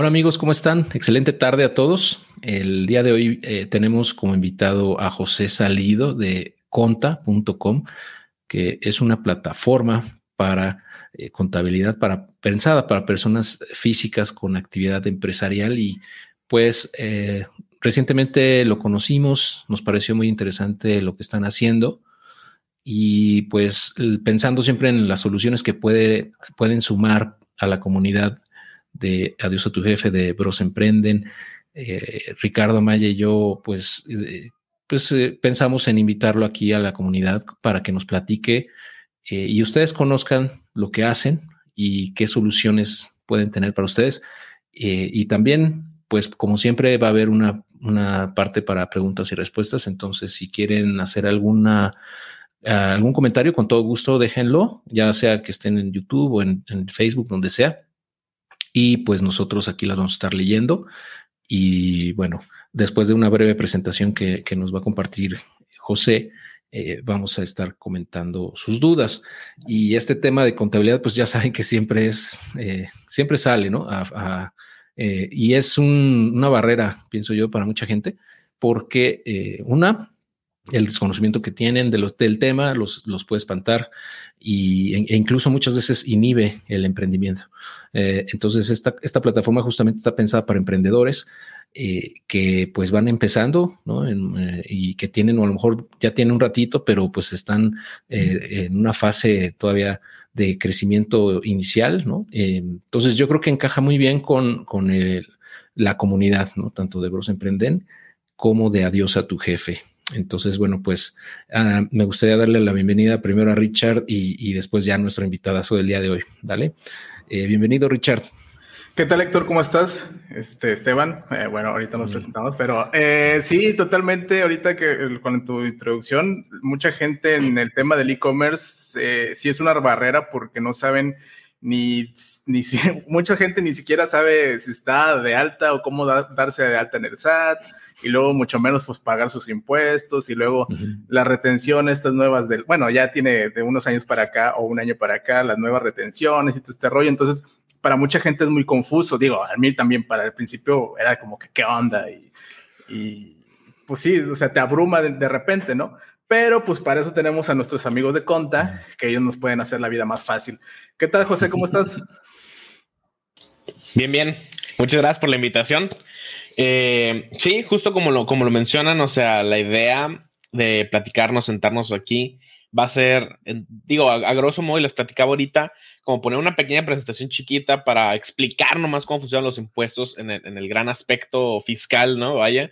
Hola amigos, ¿cómo están? Excelente tarde a todos. El día de hoy eh, tenemos como invitado a José Salido de conta.com, que es una plataforma para eh, contabilidad para, pensada para personas físicas con actividad empresarial y pues eh, recientemente lo conocimos, nos pareció muy interesante lo que están haciendo y pues pensando siempre en las soluciones que puede, pueden sumar a la comunidad de Adiós a tu jefe, de Bros Emprenden. Eh, Ricardo Maya y yo, pues, eh, pues eh, pensamos en invitarlo aquí a la comunidad para que nos platique y ustedes conozcan lo que hacen y qué soluciones pueden tener para ustedes. y también, pues, como siempre, va a haber una, una parte para preguntas y respuestas. Entonces, si quieren hacer alguna algún comentario, con todo gusto déjenlo, ya sea que estén en YouTube o en, en Facebook, donde sea y pues nosotros aquí las vamos a estar leyendo. Y bueno, después de una breve presentación que, nos va a compartir José, eh, vamos a estar comentando sus dudas. Y este tema de contabilidad, pues ya saben que siempre es, eh, siempre sale, ¿no? Eh, y es una barrera, pienso yo, para mucha gente, porque una, el desconocimiento que tienen de del tema los, los puede espantar y, e incluso muchas veces inhibe el emprendimiento. Eh, entonces, esta, esta plataforma justamente está pensada para emprendedores eh, que pues van empezando ¿no? Eh, y que tienen, o a lo mejor ya tienen un ratito, pero pues están en una fase todavía de crecimiento inicial. ¿no? entonces, yo creo que encaja muy bien con, con la comunidad, ¿no? tanto de Bros Emprenden como de Adiós a tu jefe. Entonces, bueno, pues ah, me gustaría darle la bienvenida primero a Richard y, después ya a nuestro invitadazo del día de hoy. Dale. Eh, bienvenido, Richard. ¿Qué tal, Héctor? ¿Cómo estás? Este, Esteban. Eh, bueno, ahorita nos presentamos, pero eh, sí, totalmente. Ahorita que con tu introducción, mucha gente en el tema del e-commerce sí es una barrera porque no saben ni, ni si, mucha gente ni siquiera sabe si está de alta o cómo darse de alta en el SAT y luego mucho menos pues pagar sus impuestos y luego la retención estas nuevas del, bueno, ya tiene de unos años para acá o un año para acá las nuevas retenciones y todo este rollo, entonces para mucha gente es muy confuso, digo, a mí también para el principio era como que qué onda y, pues sí, o sea, te abruma de repente, ¿no? Pero pues para eso tenemos a nuestros amigos de Conta, que ellos nos pueden hacer la vida más fácil. ¿Qué tal, José? ¿Cómo estás? Bien, bien. Muchas gracias por la invitación. Eh, sí, justo como lo, como lo mencionan, o sea, la idea de platicarnos, sentarnos aquí, va a ser, digo, a, grosso modo, y les platicaba ahorita, como poner una pequeña presentación chiquita para explicar nomás cómo funcionan los impuestos en el, en el gran aspecto fiscal, ¿no? Vaya.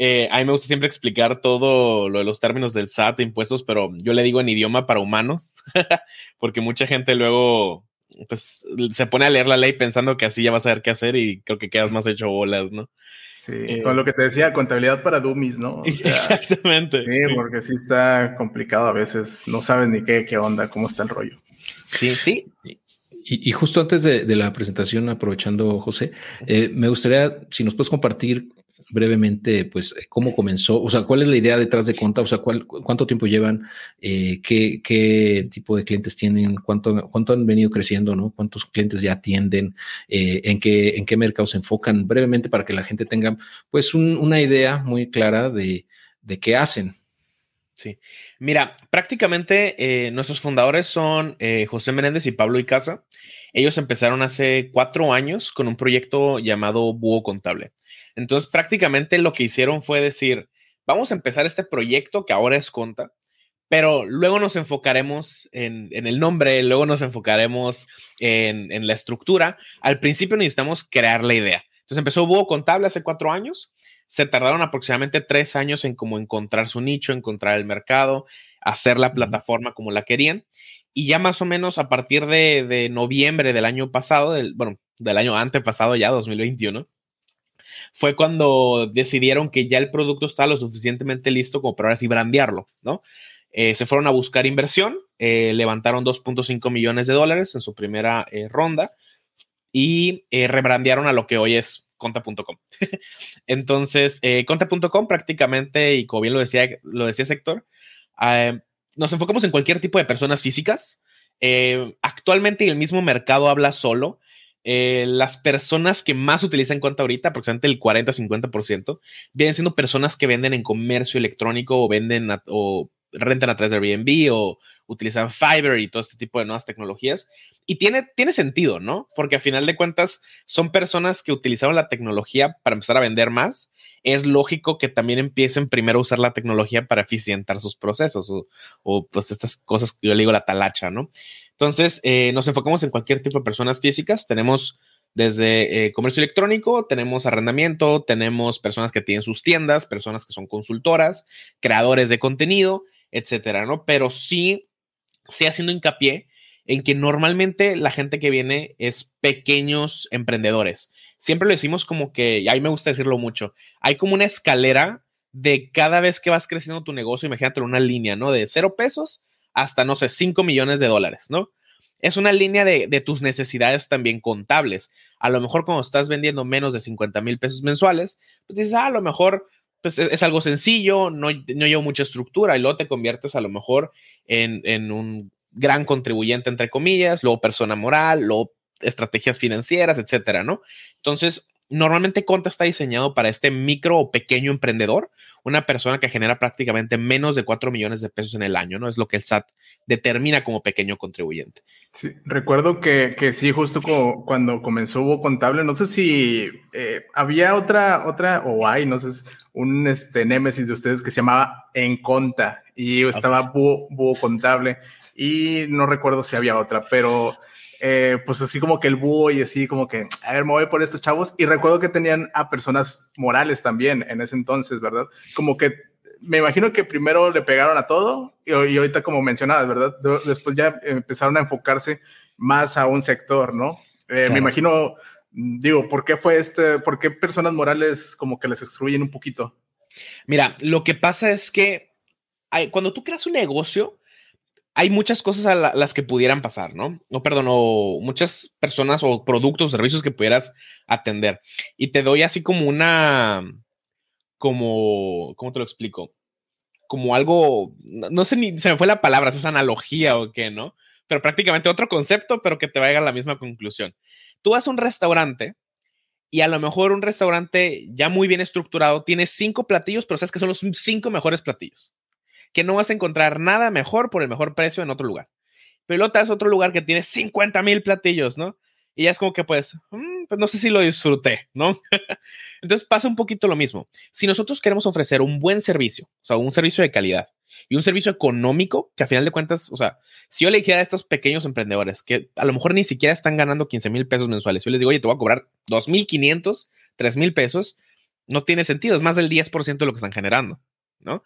Eh, a mí me gusta siempre explicar todo lo de los términos del SAT, impuestos, pero yo le digo en idioma para humanos, porque mucha gente luego pues se pone a leer la ley pensando que así ya va a saber qué hacer y creo que quedas más hecho bolas, ¿no? Sí, eh, con lo que te decía, contabilidad para dummies, ¿no? exactamente. Sí, porque sí está complicado a veces, no sabes ni qué, qué onda, cómo está el rollo. Sí, sí. Y, justo antes de, la presentación, aprovechando, José, eh, me gustaría, si nos puedes compartir brevemente, pues, cómo comenzó, o sea, cuál es la idea detrás de Conta, o sea, cuánto tiempo llevan, eh, qué, tipo de clientes tienen, cuánto, han venido creciendo, ¿no? Cuántos clientes ya atienden, eh, en, qué, en qué mercados se enfocan, brevemente para que la gente tenga, pues, una idea muy clara de, qué hacen. Sí. Mira, prácticamente eh, nuestros fundadores son José Menéndez y Pablo Icaza. Ellos empezaron hace cuatro años con un proyecto llamado Búho Contable. Entonces, prácticamente lo que hicieron fue decir, vamos a empezar este proyecto que ahora es Conta, pero luego nos enfocaremos en, el nombre, luego nos enfocaremos en, la estructura. Al principio necesitamos crear la idea. Entonces empezó Búho Contable hace cuatro años. Se tardaron aproximadamente tres años en cómo encontrar su nicho, encontrar el mercado, hacer la plataforma como la querían. Y ya más o menos a partir de, de noviembre del año pasado, del, bueno, del año antepasado ya, 2021, fue cuando decidieron que ya el producto estaba lo suficientemente listo como para ahora sí brandearlo, ¿no? Eh, se fueron a buscar inversión, eh, levantaron 2.5 millones de dólares en su primera eh, ronda y rebrandearon a lo que hoy es conta.com. Entonces, conta.com prácticamente, y como bien lo decía, lo decía Sector, nos enfocamos en cualquier tipo de personas físicas. actualmente el mismo mercado habla solo eh, las personas que más utilizan cuenta ahorita, aproximadamente el 40-50%, vienen siendo personas que venden en comercio electrónico o venden o rentan a través de Airbnb o utilizan Fiverr y todo este tipo de nuevas tecnologías. Y tiene, tiene sentido, ¿no? Porque a final de cuentas son personas que utilizaron la tecnología para empezar a vender más. Es lógico que también empiecen primero a usar la tecnología para eficientar sus procesos o, pues estas cosas que yo le digo la talacha, ¿no? Entonces, eh, nos enfocamos en cualquier tipo de personas físicas. Tenemos desde eh, comercio electrónico, tenemos arrendamiento, tenemos personas que tienen sus tiendas, personas que son consultoras, creadores de contenido etcétera, ¿no? Pero sí, sí haciendo hincapié en que normalmente la gente que viene es pequeños emprendedores. Siempre lo decimos como que, y a me gusta decirlo mucho, hay como una escalera de cada vez que vas creciendo tu negocio, imagínate una línea, ¿no? De cero pesos hasta, no sé, cinco millones de dólares, ¿no? Es una línea de, de, tus necesidades también contables. A lo mejor cuando estás vendiendo menos de 50 mil pesos mensuales, pues dices, ah, a lo mejor pues es, algo sencillo, no, no lleva mucha estructura y luego te conviertes a lo mejor en, en un gran contribuyente, entre comillas, luego persona moral, luego estrategias financieras, etcétera, ¿no? Entonces, normalmente Conta está diseñado para este micro o pequeño emprendedor, una persona que genera prácticamente menos de 4 millones de pesos en el año, ¿no? Es lo que el SAT determina como pequeño contribuyente. Sí, recuerdo que, que sí, justo como cuando comenzó Hubo Contable, no sé si eh, había otra, otra, o hay, no sé, un este, némesis de ustedes que se llamaba En Conta y estaba Búho Contable y no recuerdo si había otra, pero eh, pues así como que el búho y así como que, a ver, me voy por estos chavos. Y recuerdo que tenían a personas morales también en ese entonces, ¿verdad? Como que me imagino que primero le pegaron a todo y, ahorita como mencionabas, ¿verdad? después ya empezaron a enfocarse más a un sector, ¿no? Eh, me imagino, digo, ¿por qué fue este, por qué personas morales como que les excluyen un poquito? Mira, lo que pasa es que hay, cuando tú creas un negocio, hay muchas cosas a las que pudieran pasar, ¿no? No, perdón, o muchas personas o productos, o servicios que pudieras atender. Y te doy así como una, como, ¿cómo te lo explico? Como algo, no sé ni, se me fue la palabra, es analogía o qué, ¿no? Pero prácticamente otro concepto, pero que te vaya a la misma conclusión. Tú vas a un restaurante y a lo mejor un restaurante ya muy bien estructurado tiene cinco platillos, pero sabes que son los cinco mejores platillos que no vas a encontrar nada mejor por el mejor precio en otro lugar. Pelota es otro lugar que tiene 50 mil platillos, ¿no? Y ya es como que pues, mm, pues no sé si lo disfruté, ¿no? Entonces pasa un poquito lo mismo. Si nosotros queremos ofrecer un buen servicio, o sea, un servicio de calidad y un servicio económico, que a final de cuentas, o sea, si yo le dijera a estos pequeños emprendedores que a lo mejor ni siquiera están ganando 15 mil pesos mensuales, yo les digo, oye, te voy a cobrar 2.500, 3 mil pesos, no tiene sentido, es más del 10% de lo que están generando, ¿no?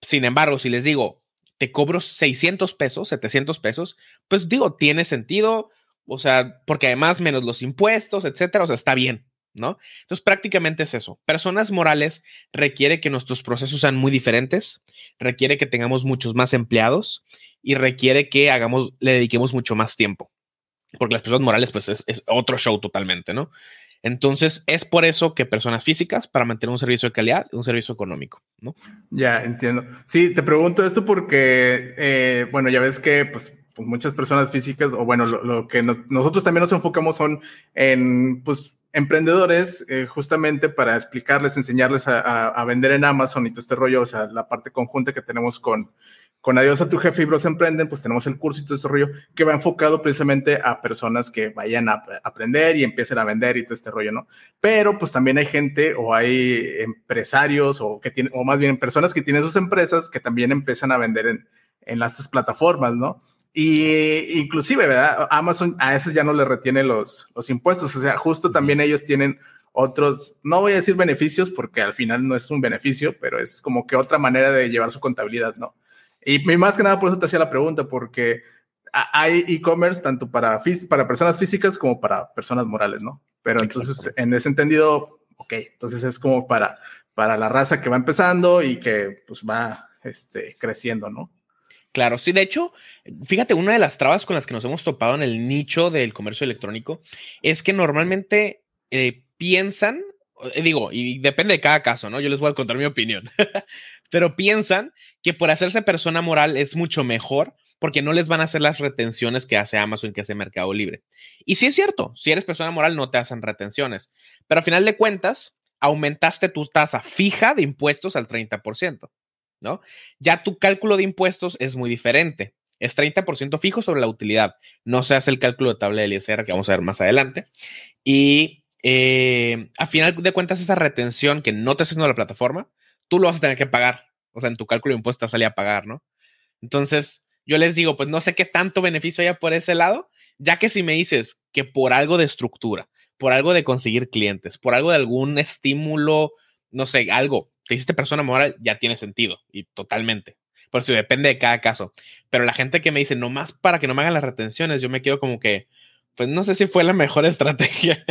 Sin embargo, si les digo, te cobro 600 pesos, 700 pesos, pues digo, tiene sentido, o sea, porque además menos los impuestos, etcétera, o sea, está bien, ¿no? Entonces, prácticamente es eso. Personas morales requiere que nuestros procesos sean muy diferentes, requiere que tengamos muchos más empleados y requiere que hagamos, le dediquemos mucho más tiempo. Porque las personas morales, pues es, es otro show totalmente, ¿no? Entonces, es por eso que personas físicas para mantener un servicio de calidad, un servicio económico, ¿no? Ya, entiendo. Sí, te pregunto esto porque, eh, bueno, ya ves que, pues, pues, muchas personas físicas, o bueno, lo, que nosotros también nos enfocamos son en, pues, emprendedores, eh, justamente para explicarles, enseñarles a, vender en Amazon y todo este rollo, o sea, la parte conjunta que tenemos con, con Adiós a tu jefe y Bros Emprenden, pues tenemos el curso y todo este rollo que va enfocado precisamente a personas que vayan a aprender y empiecen a vender y todo este rollo, ¿no? Pero pues también hay gente o hay empresarios o que tienen, o más bien personas que tienen sus empresas que también empiezan a vender en, en las plataformas, ¿no? Y inclusive, ¿verdad? Amazon a esos ya no le retiene los, los impuestos, o sea, justo también ellos tienen otros, no voy a decir beneficios porque al final no es un beneficio, pero es como que otra manera de llevar su contabilidad, ¿no? Y más que nada por eso te hacía la pregunta, porque hay e-commerce tanto para, para personas físicas como para personas morales, ¿no? Pero entonces, en ese entendido, ok, entonces es como para, para la raza que va empezando y que pues va este, creciendo, ¿no? Claro, sí, de hecho, fíjate, una de las trabas con las que nos hemos topado en el nicho del comercio electrónico es que normalmente eh, piensan, eh, digo, y depende de cada caso, ¿no? Yo les voy a contar mi opinión, pero piensan que por hacerse persona moral es mucho mejor porque no les van a hacer las retenciones que hace Amazon, que hace Mercado Libre. Y sí es cierto, si eres persona moral no te hacen retenciones, pero a final de cuentas aumentaste tu tasa fija de impuestos al 30%, ¿no? Ya tu cálculo de impuestos es muy diferente. Es 30% fijo sobre la utilidad. No se hace el cálculo de tabla de ISR que vamos a ver más adelante. Y eh, a final de cuentas, esa retención que no te haciendo la plataforma, tú lo vas a tener que pagar. O sea, en tu cálculo de impuestos salía a pagar, ¿no? Entonces, yo les digo, pues no sé qué tanto beneficio haya por ese lado, ya que si me dices que por algo de estructura, por algo de conseguir clientes, por algo de algún estímulo, no sé, algo, te hiciste persona moral, ya tiene sentido y totalmente. Por eso depende de cada caso. Pero la gente que me dice, nomás para que no me hagan las retenciones, yo me quedo como que, pues no sé si fue la mejor estrategia.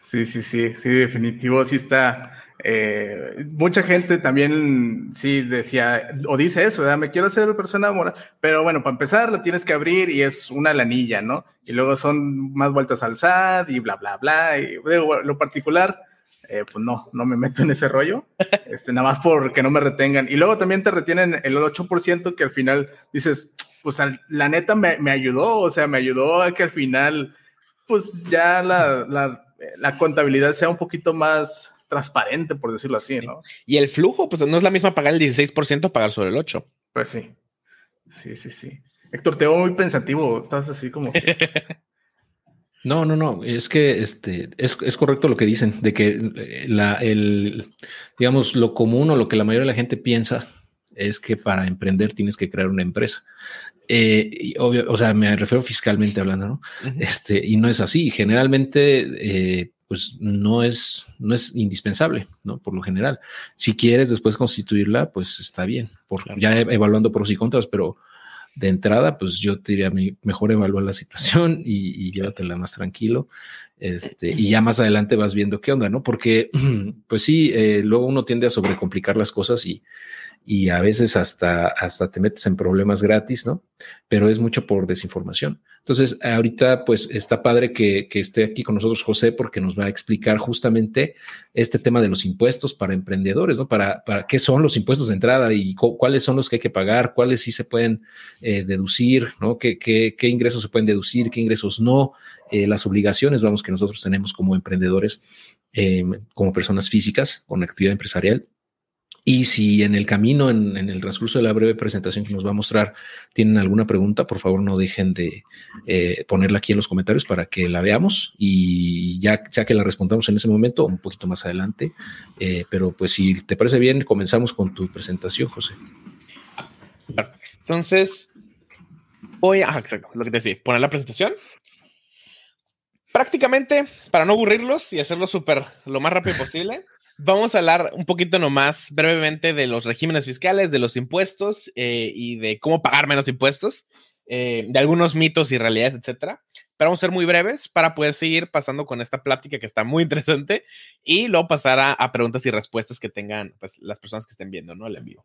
Sí, sí, sí, sí, definitivo, sí está. Eh, mucha gente también sí decía o dice eso, me quiero hacer persona moral, pero bueno, para empezar la tienes que abrir y es una lanilla, ¿no? Y luego son más vueltas al SAT y bla, bla, bla. Y lo particular, eh, pues no, no me meto en ese rollo, este, nada más porque no me retengan. Y luego también te retienen el 8% que al final dices, pues la neta me, me, ayudó, o sea, me ayudó a que al final, pues ya la, la, la contabilidad sea un poquito más transparente, por decirlo así, ¿no? Y el flujo, pues no es la misma pagar el 16% pagar sobre el 8%. Pues sí. Sí, sí, sí. Héctor, te veo muy pensativo, estás así como No, no, no, es que este, es, es, correcto lo que dicen, de que eh, la, el, digamos, lo común o lo que la mayoría de la gente piensa es que para emprender tienes que crear una empresa. Eh, y obvio, o sea, me refiero fiscalmente hablando, ¿no? Este, y no es así. Generalmente, eh, pues no es, no es indispensable, ¿no? Por lo general. Si quieres después constituirla, pues está bien, por, ya evaluando pros y contras, pero de entrada, pues yo te diría, mejor evalúa la situación y, y llévatela más tranquilo. Este, y ya más adelante vas viendo qué onda, ¿no? Porque, pues sí, eh, luego uno tiende a sobrecomplicar las cosas y, y a veces hasta, hasta te metes en problemas gratis, ¿no? Pero es mucho por desinformación. Entonces, ahorita pues está padre que, que, esté aquí con nosotros José porque nos va a explicar justamente este tema de los impuestos para emprendedores, ¿no? Para, para qué son los impuestos de entrada y cuáles son los que hay que pagar, cuáles sí se pueden eh, deducir, ¿no? ¿Qué, ¿Qué, qué, ingresos se pueden deducir, qué ingresos no, eh, las obligaciones, vamos, que nosotros tenemos como emprendedores, eh, como personas físicas con actividad empresarial y si en el camino, en, el transcurso de la breve presentación que nos va a mostrar, tienen alguna pregunta, por favor no dejen de eh, ponerla aquí en los comentarios para que la veamos y ya que la respondamos en ese momento un poquito más adelante. Eh, pero pues si te parece bien, comenzamos con tu presentación, José. Entonces, voy a, exacto, lo que te decía, poner la presentación. Prácticamente, para no aburrirlos y hacerlo súper lo más rápido posible, Vamos a hablar un poquito nomás brevemente de los regímenes fiscales, de los impuestos eh, y de cómo pagar menos impuestos, eh, de algunos mitos y realidades, etcétera. Pero vamos a ser muy breves para poder seguir pasando con esta plática que está muy interesante y luego pasar a, preguntas y respuestas que tengan pues, las personas que estén viendo ¿no? el en vivo.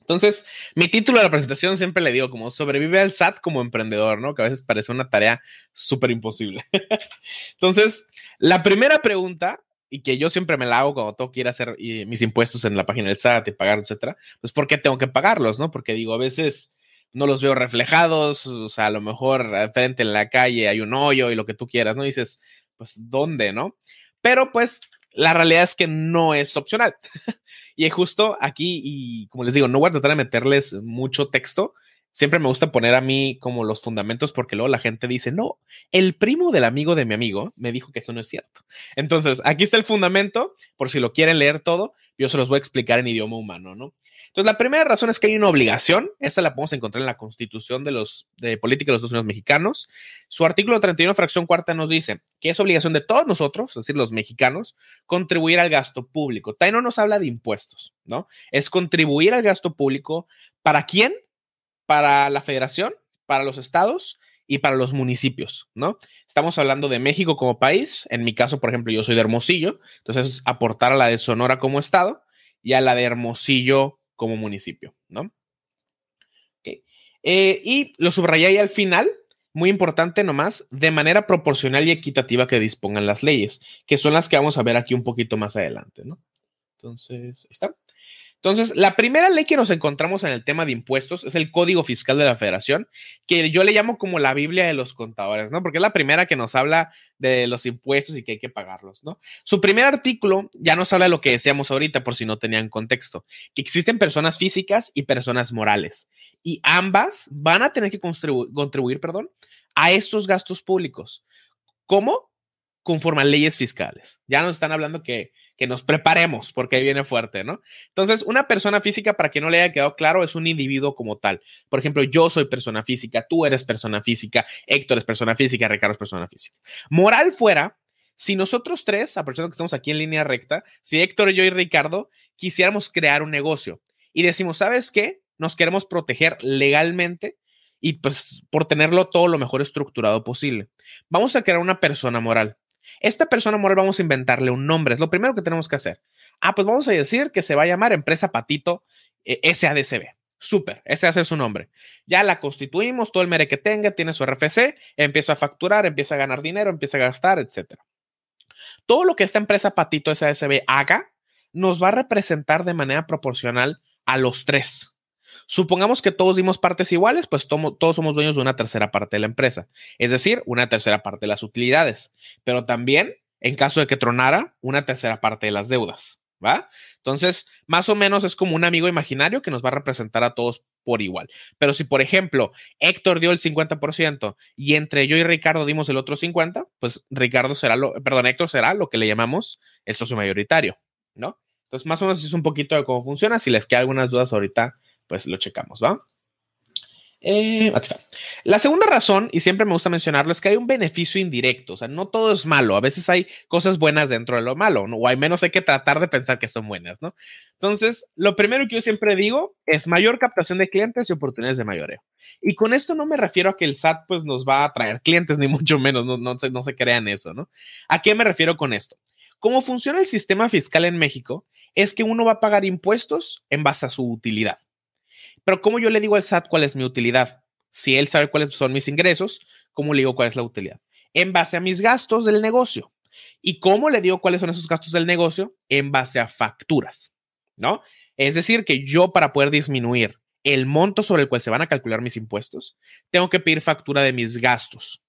Entonces, mi título de la presentación siempre le digo como sobrevive al SAT como emprendedor, ¿no? Que a veces parece una tarea súper imposible. Entonces, la primera pregunta y que yo siempre me la hago cuando tengo que hacer mis impuestos en la página del SAT y pagar, etcétera, pues ¿por qué tengo que pagarlos, no? Porque digo, a veces no los veo reflejados, o sea, a lo mejor frente en la calle hay un hoyo y lo que tú quieras, ¿no? dices, pues, ¿dónde, no? Pero pues la realidad es que no es opcional. y justo aquí, y como les digo, no voy a tratar de meterles mucho texto, siempre me gusta poner a mí como los fundamentos porque luego la gente dice, no, el primo del amigo de mi amigo me dijo que eso no es cierto. Entonces, aquí está el fundamento, por si lo quieren leer todo, yo se los voy a explicar en idioma humano, ¿no? Entonces, la primera razón es que hay una obligación, esa la podemos encontrar en la Constitución de los de Política de los Estados Unidos Mexicanos. Su artículo 31, fracción cuarta, nos dice que es obligación de todos nosotros, es decir, los mexicanos, contribuir al gasto público. También no nos habla de impuestos, ¿no? Es contribuir al gasto público. ¿Para quién? Para la federación, para los estados y para los municipios, ¿no? Estamos hablando de México como país. En mi caso, por ejemplo, yo soy de Hermosillo, entonces aportar a la de Sonora como estado y a la de Hermosillo como municipio, ¿no? Eh, y lo subrayé ahí al final, muy importante nomás, de manera proporcional y equitativa que dispongan las leyes, que son las que vamos a ver aquí un poquito más adelante, ¿no? Entonces, está. Entonces, la primera ley que nos encontramos en el tema de impuestos es el Código Fiscal de la Federación, que yo le llamo como la Biblia de los contadores, ¿no? Porque es la primera que nos habla de los impuestos y que hay que pagarlos, ¿no? Su primer artículo ya nos habla de lo que decíamos ahorita, por si no tenían contexto, que existen personas físicas y personas morales, y ambas van a tener que contribuir, perdón, a estos gastos públicos. ¿Cómo? Conforme leyes fiscales. Ya nos están hablando que que nos preparemos porque ahí viene fuerte, ¿no? Entonces, una persona física, para que no le haya quedado claro, es un individuo como tal. Por ejemplo, yo soy persona física, tú eres persona física, Héctor es persona física, Ricardo es persona física. Moral fuera, si nosotros tres, aprovechando que estamos aquí en línea recta, si Héctor, yo y Ricardo quisiéramos crear un negocio y decimos, ¿sabes qué? Nos queremos proteger legalmente y pues por tenerlo todo lo mejor estructurado posible. Vamos a crear una persona moral. Esta persona moral vamos a inventarle un nombre, es lo primero que tenemos que hacer. Ah, pues vamos a decir que se va a llamar Empresa Patito eh, SADCB. Súper, ese va a ser su nombre. Ya la constituimos, todo el mere que tenga, tiene su RFC, empieza a facturar, empieza a ganar dinero, empieza a gastar, etc. Todo lo que esta empresa Patito SADCB haga nos va a representar de manera proporcional a los tres. Supongamos que todos dimos partes iguales, pues todos somos dueños de una tercera parte de la empresa, es decir, una tercera parte de las utilidades, pero también, en caso de que tronara, una tercera parte de las deudas, ¿va? Entonces, más o menos es como un amigo imaginario que nos va a representar a todos por igual. Pero si, por ejemplo, Héctor dio el 50% y entre yo y Ricardo dimos el otro 50%, pues Ricardo será lo, perdón, Héctor será lo que le llamamos el socio mayoritario, ¿no? Entonces, más o menos es un poquito de cómo funciona. Si les queda algunas dudas ahorita, pues lo checamos, ¿va? Eh, aquí está. La segunda razón, y siempre me gusta mencionarlo, es que hay un beneficio indirecto. O sea, no todo es malo. A veces hay cosas buenas dentro de lo malo, ¿no? o al menos hay que tratar de pensar que son buenas, ¿no? Entonces, lo primero que yo siempre digo es mayor captación de clientes y oportunidades de mayoreo. Y con esto no me refiero a que el SAT pues nos va a traer clientes, ni mucho menos, no, no, no se crean eso, ¿no? ¿A qué me refiero con esto? Cómo funciona el sistema fiscal en México es que uno va a pagar impuestos en base a su utilidad. Pero ¿cómo yo le digo al SAT cuál es mi utilidad? Si él sabe cuáles son mis ingresos, ¿cómo le digo cuál es la utilidad? En base a mis gastos del negocio. ¿Y cómo le digo cuáles son esos gastos del negocio? En base a facturas, ¿no? Es decir, que yo para poder disminuir el monto sobre el cual se van a calcular mis impuestos, tengo que pedir factura de mis gastos.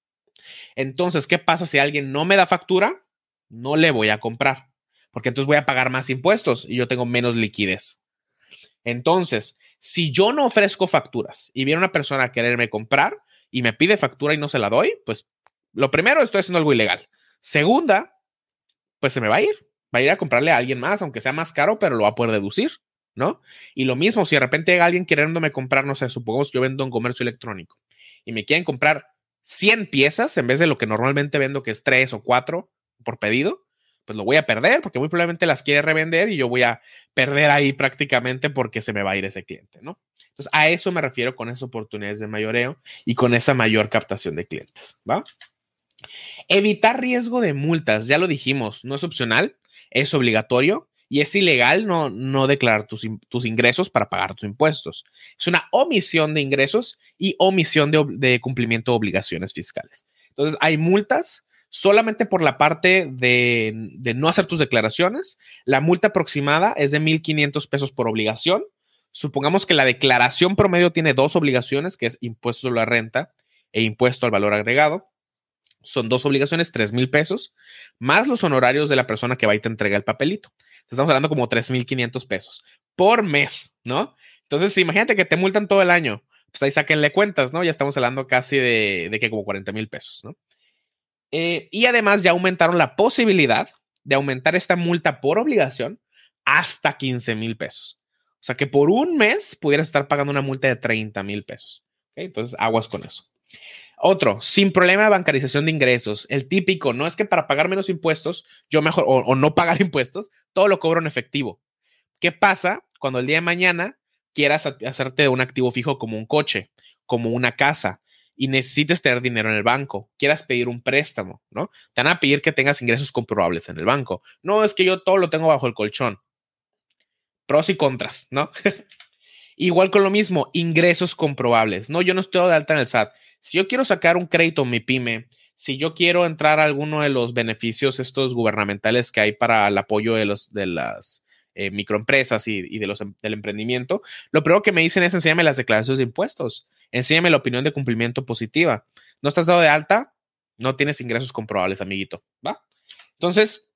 Entonces, ¿qué pasa si alguien no me da factura? No le voy a comprar, porque entonces voy a pagar más impuestos y yo tengo menos liquidez. Entonces, si yo no ofrezco facturas y viene una persona a quererme comprar y me pide factura y no se la doy, pues lo primero estoy haciendo algo ilegal. Segunda, pues se me va a ir. Va a ir a comprarle a alguien más, aunque sea más caro, pero lo va a poder deducir, ¿no? Y lo mismo, si de repente hay alguien queriéndome comprar, no sé, supongamos que yo vendo un comercio electrónico y me quieren comprar 100 piezas en vez de lo que normalmente vendo, que es 3 o 4 por pedido, pues lo voy a perder porque muy probablemente las quiere revender y yo voy a perder ahí prácticamente porque se me va a ir ese cliente, ¿no? Entonces, a eso me refiero con esas oportunidades de mayoreo y con esa mayor captación de clientes, ¿va? Evitar riesgo de multas, ya lo dijimos, no es opcional, es obligatorio y es ilegal no, no declarar tus, tus ingresos para pagar tus impuestos. Es una omisión de ingresos y omisión de, de cumplimiento de obligaciones fiscales. Entonces, hay multas solamente por la parte de, no hacer tus declaraciones, la multa aproximada es de 1.500 pesos por obligación. Supongamos que la declaración promedio tiene dos obligaciones, que es impuesto sobre la renta e impuesto al valor agregado. Son dos obligaciones, tres mil pesos, más los honorarios de la persona que va y te entrega el papelito. Estamos hablando como 3.500 pesos por mes, ¿no? Entonces, imagínate que te multan todo el año. Pues ahí sáquenle cuentas, ¿no? Ya estamos hablando casi de, de que como 40 mil pesos, ¿no? Eh, y además ya aumentaron la posibilidad de aumentar esta multa por obligación hasta 15 mil pesos. O sea que por un mes pudieras estar pagando una multa de 30 mil pesos. Entonces, aguas con eso. Otro, sin problema de bancarización de ingresos. El típico, no es que para pagar menos impuestos, yo mejor, o, o no pagar impuestos, todo lo cobro en efectivo. ¿Qué pasa cuando el día de mañana quieras hacerte un activo fijo como un coche, como una casa, y necesites tener dinero en el banco, quieras pedir un préstamo, ¿no? Te van a pedir que tengas ingresos comprobables en el banco. No es que yo todo lo tengo bajo el colchón. Pros y contras, ¿no? Igual con lo mismo, ingresos comprobables. No, yo no estoy de alta en el SAT. Si yo quiero sacar un crédito en mi pyme, si yo quiero entrar a alguno de los beneficios estos gubernamentales que hay para el apoyo de, los, de las eh, microempresas y, de los, em, del emprendimiento, lo primero que me dicen es enséñame las declaraciones de impuestos, enséñame la opinión de cumplimiento positiva. ¿No estás dado de alta? No tienes ingresos comprobables, amiguito, ¿va? Entonces,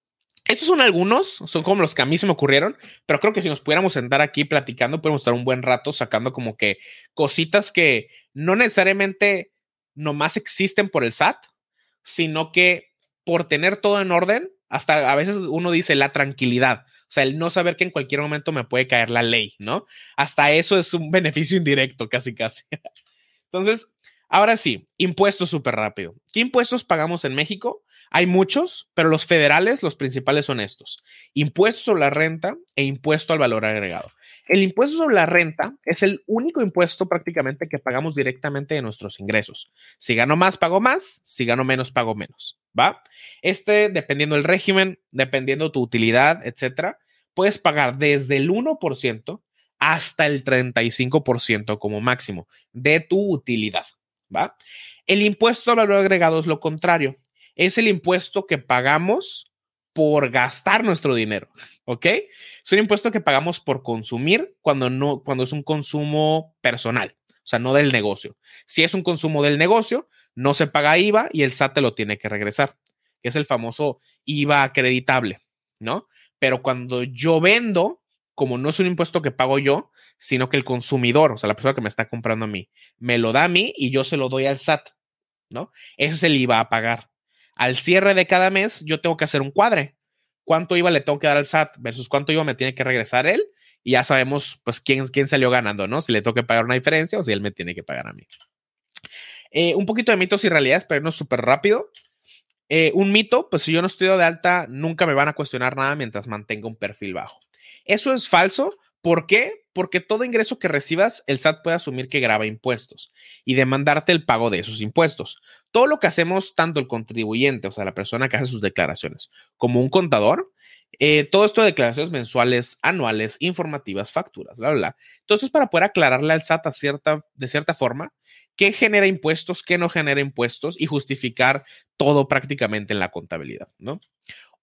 estos son algunos, son como los que a mí se me ocurrieron, pero creo que si nos pudiéramos sentar aquí platicando, podemos estar un buen rato sacando como que cositas que no necesariamente nomás existen por el SAT, sino que por tener todo en orden, hasta a veces uno dice la tranquilidad, o sea, el no saber que en cualquier momento me puede caer la ley, ¿no? Hasta eso es un beneficio indirecto, casi, casi. Entonces, ahora sí, impuestos súper rápido. ¿Qué impuestos pagamos en México? Hay muchos, pero los federales, los principales son estos. Impuesto sobre la renta e impuesto al valor agregado. El impuesto sobre la renta es el único impuesto prácticamente que pagamos directamente de nuestros ingresos. Si gano más, pago más. Si gano menos, pago menos. ¿Va? Este, dependiendo del régimen, dependiendo tu utilidad, etcétera, puedes pagar desde el 1% hasta el 35% como máximo de tu utilidad. ¿Va? El impuesto al valor agregado es lo contrario es el impuesto que pagamos por gastar nuestro dinero, ¿ok? Es un impuesto que pagamos por consumir cuando no, cuando es un consumo personal, o sea, no del negocio. Si es un consumo del negocio, no se paga IVA y el SAT te lo tiene que regresar, es el famoso IVA acreditable, ¿no? Pero cuando yo vendo, como no es un impuesto que pago yo, sino que el consumidor, o sea, la persona que me está comprando a mí, me lo da a mí y yo se lo doy al SAT, ¿no? Ese es el IVA a pagar. Al cierre de cada mes, yo tengo que hacer un cuadre. ¿Cuánto IVA le tengo que dar al SAT versus cuánto IVA me tiene que regresar él? Y ya sabemos, pues, quién, quién salió ganando, ¿no? Si le tengo que pagar una diferencia o si él me tiene que pagar a mí. Eh, un poquito de mitos y realidades, pero no súper rápido. Eh, un mito, pues si yo no estoy de alta, nunca me van a cuestionar nada mientras mantenga un perfil bajo. Eso es falso. ¿Por qué? Porque todo ingreso que recibas, el SAT puede asumir que graba impuestos y demandarte el pago de esos impuestos. Todo lo que hacemos, tanto el contribuyente, o sea, la persona que hace sus declaraciones, como un contador, eh, todo esto de declaraciones mensuales, anuales, informativas, facturas, bla, bla, bla. Entonces, para poder aclararle al SAT cierta, de cierta forma qué genera impuestos, qué no genera impuestos y justificar todo prácticamente en la contabilidad, ¿no?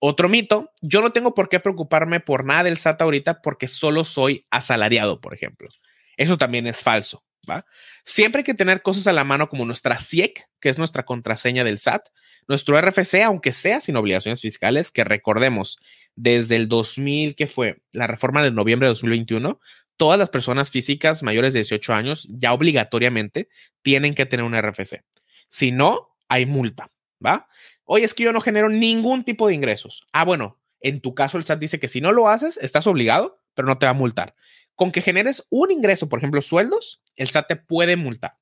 Otro mito, yo no tengo por qué preocuparme por nada del SAT ahorita porque solo soy asalariado, por ejemplo. Eso también es falso, ¿va? Siempre hay que tener cosas a la mano como nuestra CIEC, que es nuestra contraseña del SAT, nuestro RFC, aunque sea sin obligaciones fiscales, que recordemos, desde el 2000, que fue la reforma de noviembre de 2021, todas las personas físicas mayores de 18 años ya obligatoriamente tienen que tener un RFC. Si no, hay multa, ¿va? Oye, es que yo no genero ningún tipo de ingresos. Ah, bueno, en tu caso el SAT dice que si no lo haces, estás obligado, pero no te va a multar. Con que generes un ingreso, por ejemplo, sueldos, el SAT te puede multar.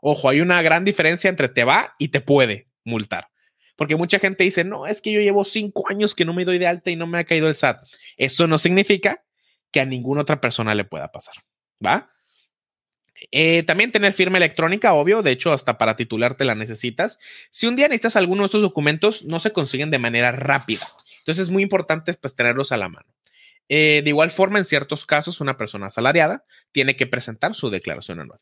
Ojo, hay una gran diferencia entre te va y te puede multar. Porque mucha gente dice, no, es que yo llevo cinco años que no me doy de alta y no me ha caído el SAT. Eso no significa que a ninguna otra persona le pueda pasar. ¿Va? Eh, también tener firma electrónica, obvio, de hecho, hasta para titularte la necesitas. Si un día necesitas alguno de estos documentos, no se consiguen de manera rápida. Entonces es muy importante pues, tenerlos a la mano. Eh, de igual forma, en ciertos casos, una persona asalariada tiene que presentar su declaración anual.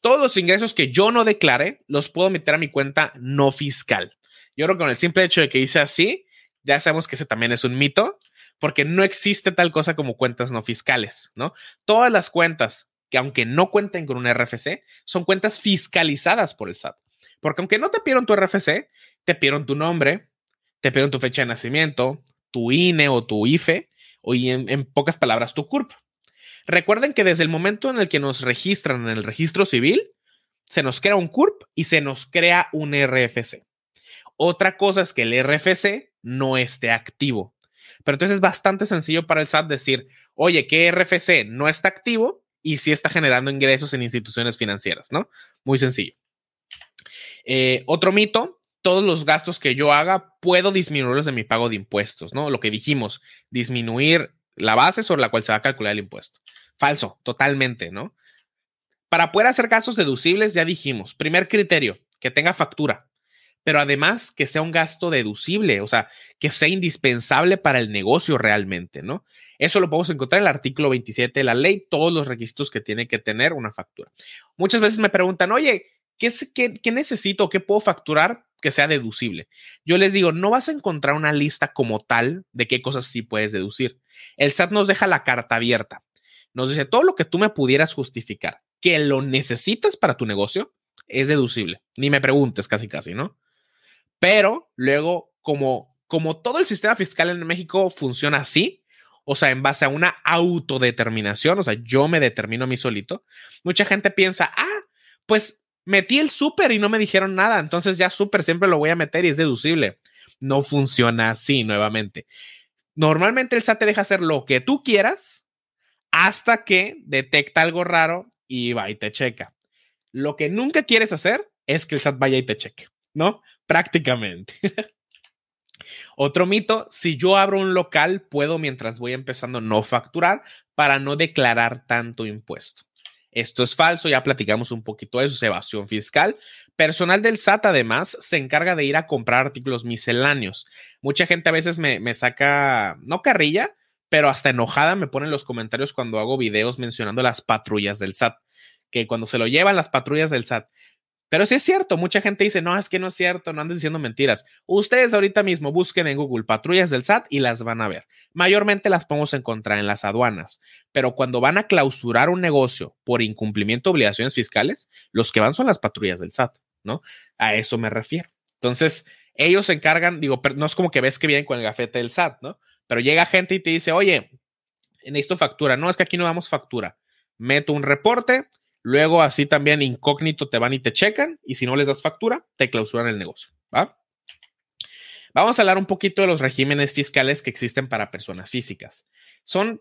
Todos los ingresos que yo no declare los puedo meter a mi cuenta no fiscal. Yo creo que con el simple hecho de que hice así, ya sabemos que ese también es un mito, porque no existe tal cosa como cuentas no fiscales, ¿no? Todas las cuentas que aunque no cuenten con un RFC, son cuentas fiscalizadas por el SAT. Porque aunque no te pidieron tu RFC, te pidieron tu nombre, te pidieron tu fecha de nacimiento, tu INE o tu IFE, o en, en pocas palabras, tu CURP. Recuerden que desde el momento en el que nos registran en el registro civil, se nos crea un CURP y se nos crea un RFC. Otra cosa es que el RFC no esté activo. Pero entonces es bastante sencillo para el SAT decir, oye, ¿qué RFC no está activo? Y si está generando ingresos en instituciones financieras, ¿no? Muy sencillo. Eh, otro mito, todos los gastos que yo haga puedo disminuirlos de mi pago de impuestos, ¿no? Lo que dijimos, disminuir la base sobre la cual se va a calcular el impuesto. Falso, totalmente, ¿no? Para poder hacer gastos deducibles, ya dijimos, primer criterio, que tenga factura pero además que sea un gasto deducible, o sea, que sea indispensable para el negocio realmente, ¿no? Eso lo podemos encontrar en el artículo 27 de la ley, todos los requisitos que tiene que tener una factura. Muchas veces me preguntan, oye, ¿qué, qué, qué necesito? ¿Qué puedo facturar que sea deducible? Yo les digo, no vas a encontrar una lista como tal de qué cosas sí puedes deducir. El SAT nos deja la carta abierta. Nos dice todo lo que tú me pudieras justificar que lo necesitas para tu negocio es deducible. Ni me preguntes casi casi, ¿no? Pero luego, como, como todo el sistema fiscal en México funciona así, o sea, en base a una autodeterminación, o sea, yo me determino a mí solito, mucha gente piensa, ah, pues metí el súper y no me dijeron nada, entonces ya súper siempre lo voy a meter y es deducible. No funciona así nuevamente. Normalmente el SAT te deja hacer lo que tú quieras hasta que detecta algo raro y va y te checa. Lo que nunca quieres hacer es que el SAT vaya y te cheque, ¿no? Prácticamente. Otro mito, si yo abro un local, puedo mientras voy empezando no facturar para no declarar tanto impuesto. Esto es falso, ya platicamos un poquito de eso, es evasión fiscal. Personal del SAT además se encarga de ir a comprar artículos misceláneos. Mucha gente a veces me, me saca, no carrilla, pero hasta enojada me ponen los comentarios cuando hago videos mencionando las patrullas del SAT, que cuando se lo llevan las patrullas del SAT. Pero sí es cierto, mucha gente dice, no, es que no es cierto, no andes diciendo mentiras. Ustedes ahorita mismo busquen en Google patrullas del SAT y las van a ver. Mayormente las podemos encontrar en las aduanas, pero cuando van a clausurar un negocio por incumplimiento de obligaciones fiscales, los que van son las patrullas del SAT, ¿no? A eso me refiero. Entonces, ellos se encargan, digo, no es como que ves que vienen con el gafete del SAT, ¿no? Pero llega gente y te dice, oye, necesito factura. No, es que aquí no damos factura. Meto un reporte, luego así también incógnito te van y te checan, y si no les das factura, te clausuran el negocio. ¿va? Vamos a hablar un poquito de los regímenes fiscales que existen para personas físicas. Son,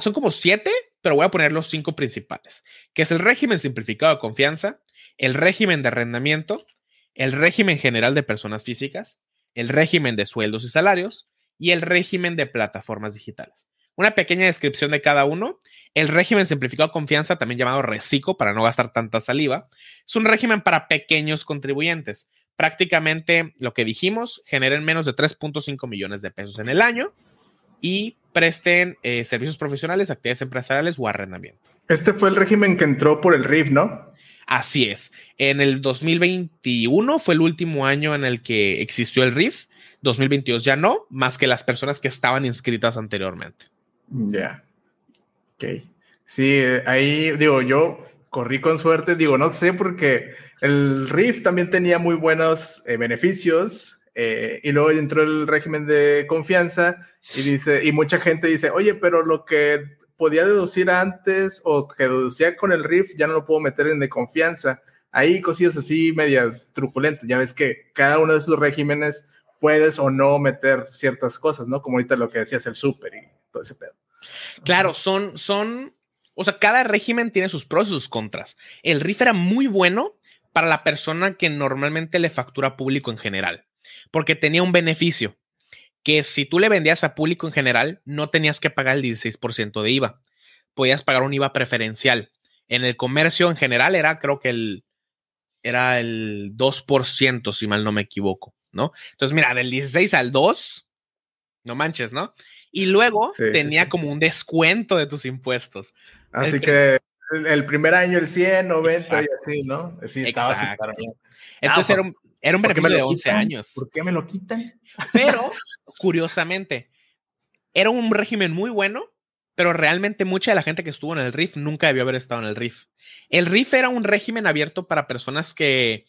son como siete, pero voy a poner los cinco principales, que es el régimen simplificado de confianza, el régimen de arrendamiento, el régimen general de personas físicas, el régimen de sueldos y salarios, y el régimen de plataformas digitales. Una pequeña descripción de cada uno. El régimen simplificado de confianza, también llamado RECICO, para no gastar tanta saliva, es un régimen para pequeños contribuyentes. Prácticamente lo que dijimos, generen menos de 3.5 millones de pesos en el año y presten eh, servicios profesionales, actividades empresariales o arrendamiento. Este fue el régimen que entró por el RIF, ¿no? Así es. En el 2021 fue el último año en el que existió el RIF 2022 ya no, más que las personas que estaban inscritas anteriormente. Ya. Ok. Sí, ahí digo, yo corrí con suerte, digo, no sé, porque el RIF también tenía muy buenos eh, beneficios. Eh, y luego entró el régimen de confianza y dice, y mucha gente dice, oye, pero lo que podía deducir antes o que deducía con el RIF ya no lo puedo meter en de confianza. Ahí cosillas así medias truculentas. Ya ves que cada uno de esos regímenes puedes o no meter ciertas cosas, ¿no? Como ahorita lo que decías, el súper y todo ese pedo. Claro, son, son, o sea, cada régimen tiene sus pros y sus contras. El RIF era muy bueno para la persona que normalmente le factura público en general, porque tenía un beneficio, que si tú le vendías a público en general, no tenías que pagar el 16% de IVA, podías pagar un IVA preferencial. En el comercio en general era, creo que el, era el 2%, si mal no me equivoco. ¿no? Entonces, mira, del 16 al 2, no manches, ¿no? Y luego tenía como un descuento de tus impuestos. Así que el primer año el 100, 90 y así, ¿no? Sí, estaba así Entonces era un, era un beneficio de 11 años. ¿Por qué me lo quitan? Pero, curiosamente, era un régimen muy bueno, pero realmente mucha de la gente que estuvo en el RIF nunca debió haber estado en el RIF. El RIF era un régimen abierto para personas que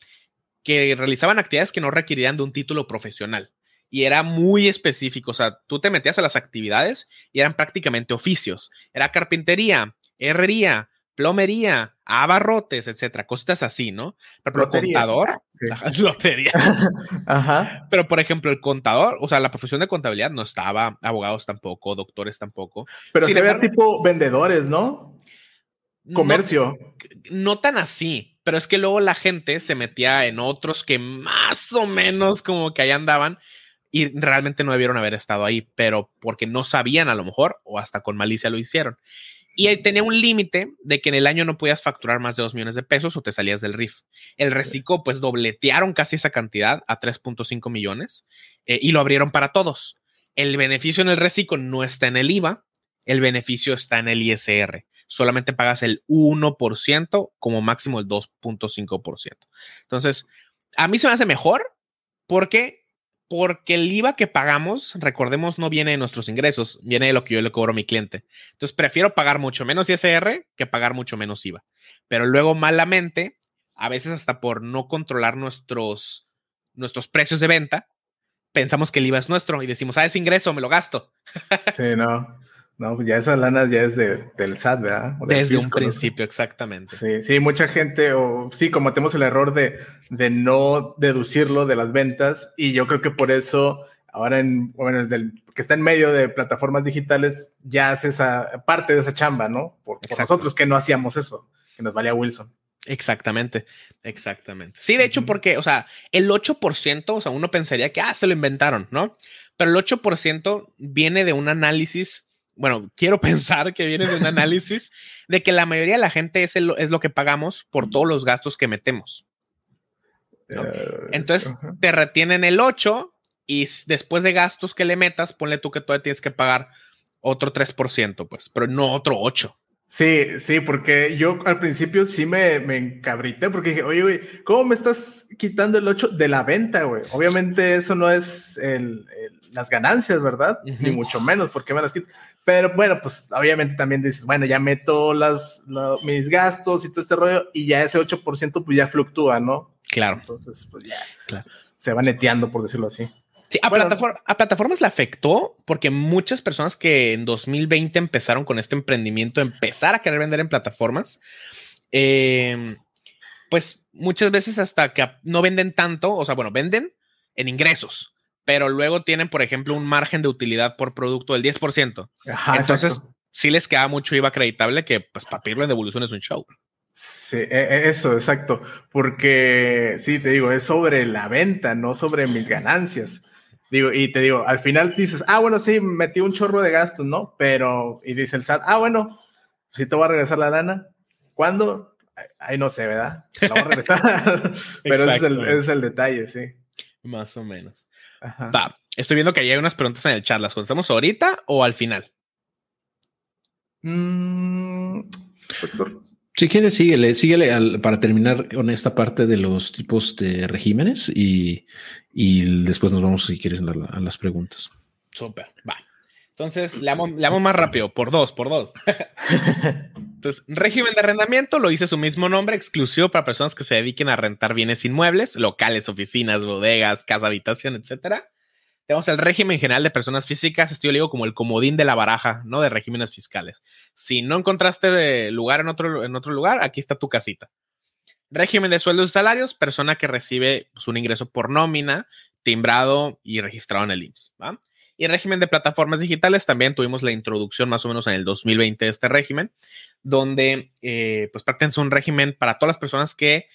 que realizaban actividades que no requerían de un título profesional. Y era muy específico, o sea, tú te metías a las actividades y eran prácticamente oficios. Era carpintería, herrería, plomería, abarrotes, etcétera, cosas así, ¿no? Pero el contador, lotería. Ajá. Pero por ejemplo, el contador, o sea, la profesión de contabilidad no estaba, abogados tampoco, doctores tampoco. Pero se ve tipo vendedores, ¿no? Comercio. no, tan así pero es que luego la gente se metía en otros que más o menos como que ahí andaban y realmente no debieron haber estado ahí, pero porque no sabían a lo mejor o hasta con malicia lo hicieron. Y tenía un límite de que en el año no podías facturar más de 2 millones de pesos o te salías del RIF. El reciclo, pues dobletearon casi esa cantidad a 3.5 millones eh, y lo abrieron para todos. El beneficio en el reciclo no está en el IVA, el beneficio está en el ISR solamente pagas el 1%, como máximo el 2.5%. Entonces, a mí se me hace mejor porque Porque el IVA que pagamos, recordemos, no viene de nuestros ingresos, viene de lo que yo le cobro a mi cliente. Entonces, prefiero pagar mucho menos ISR que pagar mucho menos IVA. Pero luego, malamente, a veces hasta por no controlar nuestros, nuestros precios de venta, pensamos que el IVA es nuestro y decimos, ah, es ingreso, me lo gasto. Sí, no. No, pues ya esa lana ya es de, del SAT, ¿verdad? Desde un principio, exactamente. Sí, sí, mucha gente, o sí, cometemos el error de, de no deducirlo de las ventas y yo creo que por eso ahora en, bueno, el del, que está en medio de plataformas digitales ya hace esa parte de esa chamba, ¿no? Por, por nosotros que no hacíamos eso, que nos valía Wilson. Exactamente, exactamente. Sí, de hecho, porque, o sea, el 8%, o sea, uno pensaría que, ah, se lo inventaron, ¿no? Pero el 8% viene de un análisis bueno, quiero pensar que viene de un análisis de que la mayoría de la gente es, es lo que pagamos por todos los gastos que metemos. Eh, Entonces te retienen el 8 y después de gastos que le metas, ponle tú que todavía tienes que pagar otro 3%, pues, pero no otro 8. Sí, sí, porque yo al principio sí me, me encabrité porque dije, oye, güey, ¿cómo me estás quitando el 8 de la venta, güey? Obviamente eso no es el, las ganancias, ¿verdad? Ni mucho menos, porque me las quito. Pero bueno, pues obviamente también dices, bueno, ya meto las, mis gastos y todo este rollo y ya ese 8% pues ya fluctúa, ¿no? Claro. Entonces, pues ya pues, se va neteando, por decirlo así. Sí, a, a, plataformas le afectó porque muchas personas que en 2020 empezaron con este emprendimiento, empezar a querer vender en plataformas, em, pues muchas veces hasta que no venden tanto, o sea, bueno, venden en ingresos, pero luego tienen, por ejemplo, un margen de utilidad por producto del 10%. Entonces, sí les queda mucho IVA acreditable que, pues, papirlo en devolución es un show. Sí, e, e, eso, exacto. Porque, sí, te digo, es sobre la venta, no sobre mis ganancias. Digo, y te digo, al final dices, ah, bueno, sí, metí un chorro de gastos, ¿no? Pero, y dice el SAT, ah, bueno, si te va a regresar la lana. ¿Cuándo? Ahí no sé, ¿verdad? La voy a regresar. Pero ese es, el, detalle, sí. Más o menos. Va, estoy viendo que hay unas preguntas en el chat. ¿Las contestamos ahorita o al final? Mm. Si quieres, síguele, síguele para terminar con esta parte de los tipos de regímenes y, después nos vamos, si quieres, a, las preguntas. Súper, va. Entonces, le amo, más rápido, por dos, por dos. Entonces, régimen de arrendamiento, lo dice su mismo nombre, exclusivo para personas que se dediquen a rentar bienes inmuebles, locales, oficinas, bodegas, casa, habitación, etcétera. Tenemos el régimen general de personas físicas, esto yo le digo como el comodín de la baraja, ¿no? De regímenes fiscales. Si no encontraste de lugar en otro, en otro lugar, aquí está tu casita. Régimen de sueldos y salarios, persona que recibe pues, un ingreso por nómina, timbrado y registrado en el IMSS. ¿va? Y régimen de plataformas digitales, también tuvimos la introducción más o menos en el 2020 de este régimen, donde eh, pues pertenece un régimen para todas las personas que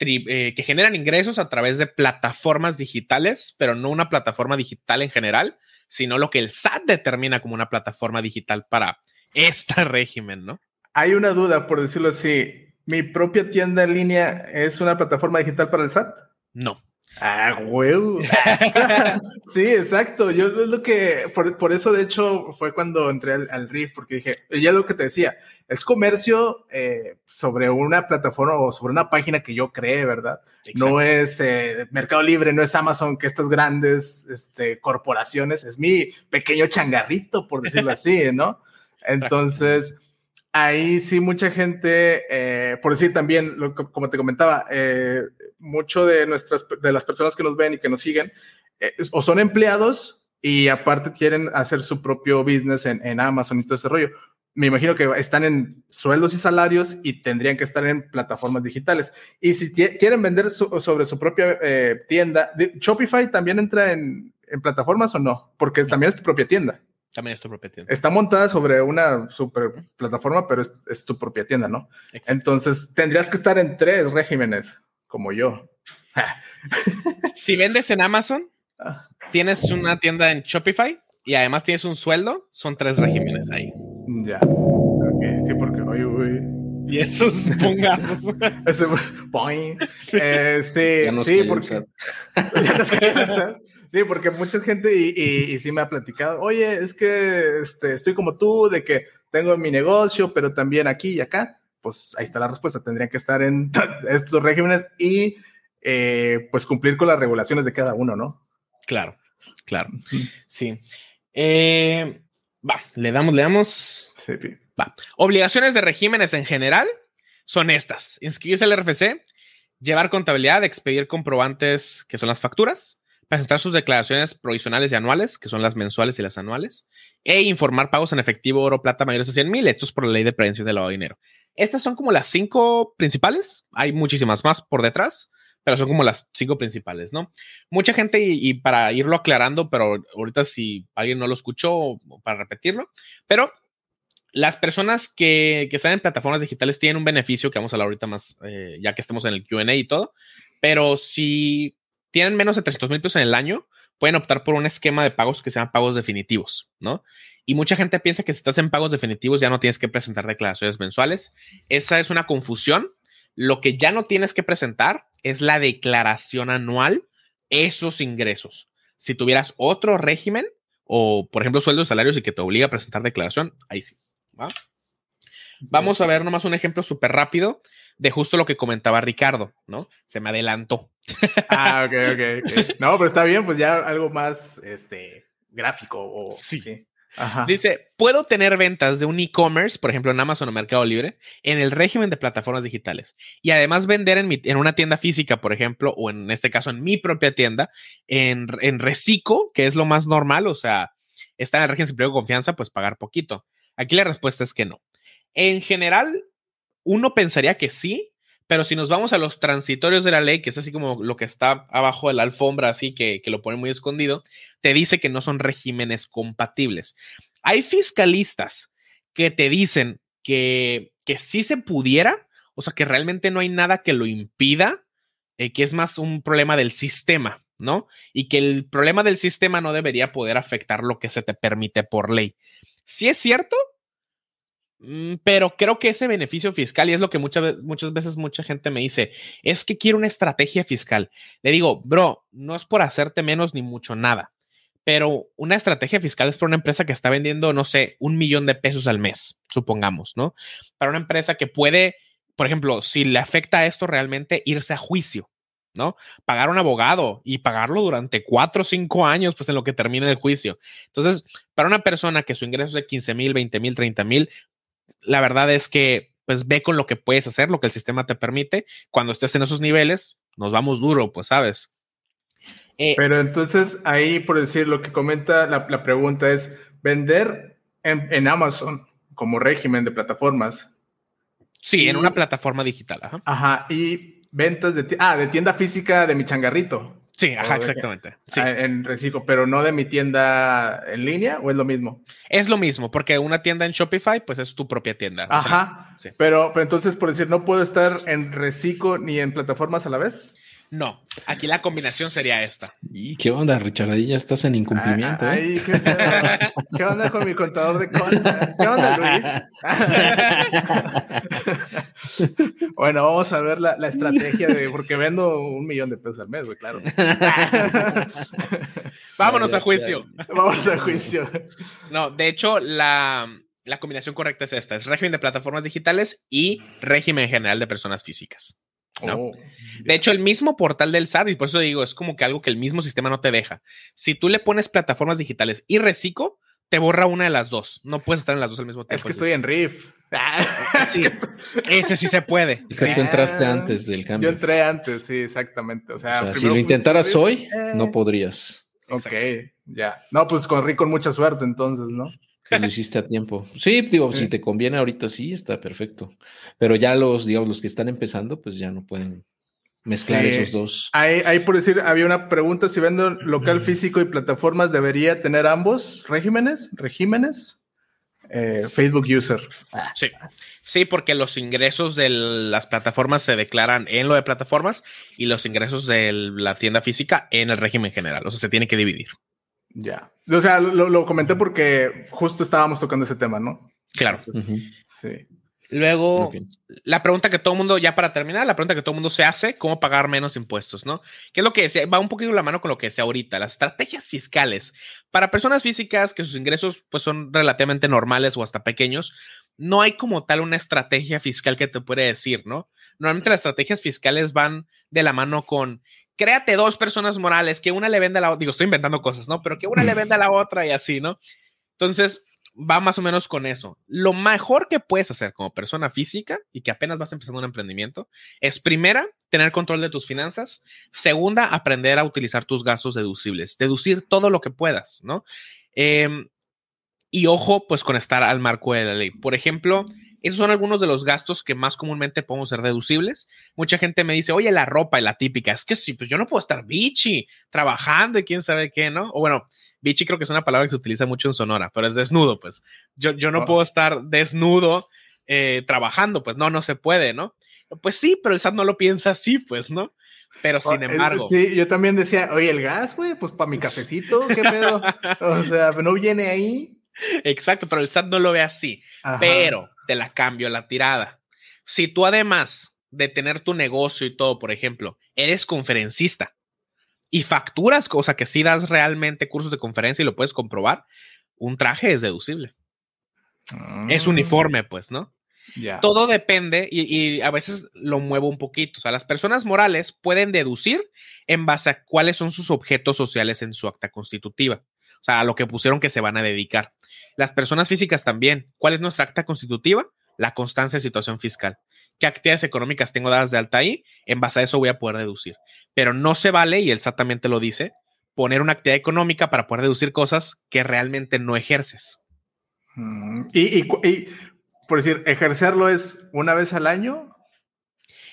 eh, que generan ingresos a través de plataformas digitales, pero no una plataforma digital en general, sino lo que el SAT determina como una plataforma digital para este régimen, ¿no? Hay una duda, por decirlo así. ¿Mi propia tienda en línea es una plataforma digital para el SAT? No. Ah, huevo. sí, exacto. Yo es lo que, por, eso de hecho fue cuando entré al, RIF, porque dije, ya lo que te decía, es comercio eh, sobre una plataforma o sobre una página que yo creé, ¿verdad? No es eh, Mercado Libre, no es Amazon, que estas grandes este, corporaciones, es mi pequeño changarrito, por decirlo así, ¿no? Entonces ahí sí mucha gente, eh, por decir también, como te comentaba, eh, mucho de nuestras, de las personas que nos ven y que nos siguen, eh, o son empleados y aparte quieren hacer su propio business en, Amazon y todo ese rollo. Me imagino que están en sueldos y salarios y tendrían que estar en plataformas digitales. Y si quieren vender sobre su propia tienda, ¿Shopify también entra en, en plataformas o no? Porque también es tu propia tienda. También es tu propia tienda. Está montada sobre una super plataforma, pero es, tu propia tienda, ¿no? Entonces tendrías que estar en tres regímenes, como yo. si vendes en Amazon, ah. tienes una tienda en Shopify y además tienes un sueldo, son tres regímenes ahí. Ya. Ok, sí, porque hoy, uy. Y esos pongazos. Ese, sí, eh, sí, sí porque. Sí, porque mucha gente y, sí me ha platicado, oye, es que este, estoy como tú, de que tengo mi negocio, pero también aquí y acá. Pues ahí está la respuesta, tendrían que estar en estos regímenes y eh, pues cumplir con las regulaciones de cada uno, ¿no? Claro, claro. Sí. Eh, va, le damos, le damos. Sí. Va. Obligaciones de regímenes en general son estas: inscribirse al RFC, llevar contabilidad, expedir comprobantes, que son las facturas, presentar sus declaraciones provisionales y anuales, que son las mensuales y las anuales, e informar pagos en efectivo, oro, plata mayores a 100 mil. Esto es por la ley de prevención del lavado de dinero. Estas son como las cinco principales. Hay muchísimas más por detrás, pero son como las cinco principales, ¿no? Mucha gente, y, para irlo aclarando, pero ahorita si alguien no lo escuchó, para repetirlo, pero las personas que, están en plataformas digitales tienen un beneficio que vamos a hablar ahorita más, eh, ya que estemos en el QA y todo, pero si tienen menos de 300 mil pesos en el año, pueden optar por un esquema de pagos que sean pagos definitivos, ¿no? Y mucha gente piensa que si estás en pagos definitivos ya no tienes que presentar declaraciones mensuales. Esa es una confusión. Lo que ya no tienes que presentar es la declaración anual, esos ingresos. Si tuvieras otro régimen o, por ejemplo, sueldos, salarios y que te obliga a presentar declaración, ahí sí. Vamos a ver nomás un ejemplo súper rápido de justo lo que comentaba Ricardo, ¿no? Se me adelantó. Ah, ok, ok, ok. No, pero está bien, pues ya algo más este, gráfico. O, sí. Dice, puedo tener ventas de un e-commerce, por ejemplo en Amazon o Mercado Libre, en el régimen de plataformas digitales. Y además vender en, en una tienda física, por ejemplo, o en este caso en mi propia tienda, en, en Recico, que es lo más normal, o sea, está en el régimen de confianza, pues pagar poquito. Aquí la respuesta es que no. En general, uno pensaría que sí, pero si nos vamos a los transitorios de la ley, que es así como lo que está abajo de la alfombra, así que, lo pone muy escondido, te dice que no son regímenes compatibles. Hay fiscalistas que te dicen que, que sí se pudiera, o sea, que realmente no hay nada que lo impida, eh, que es más un problema del sistema, ¿no? Y que el problema del sistema no debería poder afectar lo que se te permite por ley. Si es cierto, pero creo que ese beneficio fiscal, y es lo que muchas, muchas veces mucha gente me dice, es que quiero una estrategia fiscal. Le digo, bro, no es por hacerte menos ni mucho nada, pero una estrategia fiscal es para una empresa que está vendiendo, no sé, un millón de pesos al mes, supongamos, ¿no? Para una empresa que puede, por ejemplo, si le afecta a esto realmente, irse a juicio. ¿no? Pagar un abogado y pagarlo durante cuatro o cinco años, pues en lo que termine el juicio. Entonces, para una persona que su ingreso es de 15 mil, 20 mil, 30 mil, la verdad es que pues ve con lo que puedes hacer, lo que el sistema te permite. Cuando estés en esos niveles, nos vamos duro, pues sabes. Eh, Pero entonces ahí, por decir, lo que comenta la, pregunta es, vender en, Amazon como régimen de plataformas. Sí, en una plataforma digital. Ajá. Ajá. Y ventas de, ah, de tienda física de mi changarrito. Sí, ajá, exactamente. Sí. Ah, en reciclo, pero no de mi tienda en línea o es lo mismo. Es lo mismo, porque una tienda en Shopify, pues es tu propia tienda. Ajá. sí. pero, pero entonces, por decir, no puedo estar en reciclo ni en plataformas a la vez. No, aquí la combinación sería esta. ¿Y qué onda, Richardilla? Estás en incumplimiento. ¿eh? ¿qué, onda, con mi contador de conta? ¿Qué onda, Luis? bueno, vamos a ver la, estrategia de, porque vendo un millón de pesos al mes, güey, claro. Vámonos a juicio. Vámonos a juicio. No, de hecho, la, la combinación correcta es esta: es régimen de plataformas digitales y régimen general de personas físicas. Oh, de hecho, el mismo portal del SAT, y por eso digo, es como que algo que el mismo sistema no te deja. Si tú le pones plataformas digitales y reciclo, te borra una de las dos. No puedes estar en las dos al mismo tiempo. Es que estoy en RIF. Ese sí se puede. Es que tú entraste antes del cambio. Yo entré antes, sí, exactamente. O sea, si lo intentaras hoy, no podrías. Ok, ya. No, pues con con mucha suerte entonces, ¿no? Lo hiciste a tiempo. Sí, digo, si te conviene ahorita sí, está perfecto. Pero ya los, digamos, los que están empezando, pues ya no pueden mezclar esos dos. Ahí, por decir, había una pregunta, si vendo local físico y plataformas, ¿debería tener ambos regímenes? ¿Regímenes? Eh, Facebook User. Sí. sí, porque los ingresos de las plataformas se declaran en lo de plataformas y los ingresos de la tienda física en el régimen general. O sea, se tiene que dividir. Ya. O sea, lo, comenté porque justo estábamos tocando ese tema, ¿no? Claro. Sí. Luego, la pregunta que todo el mundo, ya para terminar, la pregunta que todo el mundo se hace, ¿cómo pagar menos impuestos, no? Que es lo que decía, va un poquito la mano con lo que decía ahorita, las estrategias fiscales. Para personas físicas que sus ingresos pues son relativamente normales o hasta pequeños, no hay como tal una estrategia fiscal que te puede decir, ¿no? Normalmente las estrategias fiscales van de la mano con créate dos personas morales, que una le venda a la otra, digo, estoy inventando cosas, ¿no? Pero que una le venda a la otra y así, ¿no? Entonces, va más o menos con eso. Lo mejor que puedes hacer como persona física y que apenas vas empezando un emprendimiento es primera, tener control de tus finanzas. Segunda, aprender a utilizar tus gastos deducibles, deducir todo lo que puedas, ¿no? Em, y ojo, pues con estar al marco de la ley. Por ejemplo, esos son algunos de los gastos que más comúnmente podemos ser deducibles. Mucha gente me dice, oye, la ropa y la típica, es que sí, pues yo no puedo estar bichi trabajando y quién sabe qué, ¿no? O bueno, bichi creo que es una palabra que se utiliza mucho en Sonora, pero es desnudo, pues. Yo, yo no puedo estar desnudo eh, trabajando, pues no, no se puede, ¿no? Pues sí, pero el SAT no lo piensa así, pues, ¿no? Pero sin embargo. Sí, yo también decía, oye, el gas, güey, pues para mi cafecito, ¿qué pedo? o sea, no viene ahí. Exacto, pero el SAT no lo ve así. Pero te la cambio la tirada. Si tú además de tener tu negocio y todo, por ejemplo, eres conferencista y facturas, cosa que si das realmente cursos de conferencia y lo puedes comprobar, un traje es deducible. Es ah. uniforme, pues, ¿no? Todo depende y, a veces lo muevo un poquito. O sea, las personas morales pueden deducir en base a cuáles son sus objetos sociales en su acta constitutiva. O sea, a lo que pusieron que se van a dedicar. Las personas físicas también. ¿Cuál es nuestra acta constitutiva? La constancia de situación fiscal. ¿Qué actividades económicas tengo dadas de alta ahí? En base a eso voy a poder deducir. Pero no se vale, y él exactamente lo dice, poner una actividad económica para poder deducir cosas que realmente no ejerces. Mm, y, por decir, ejercerlo es una vez al año.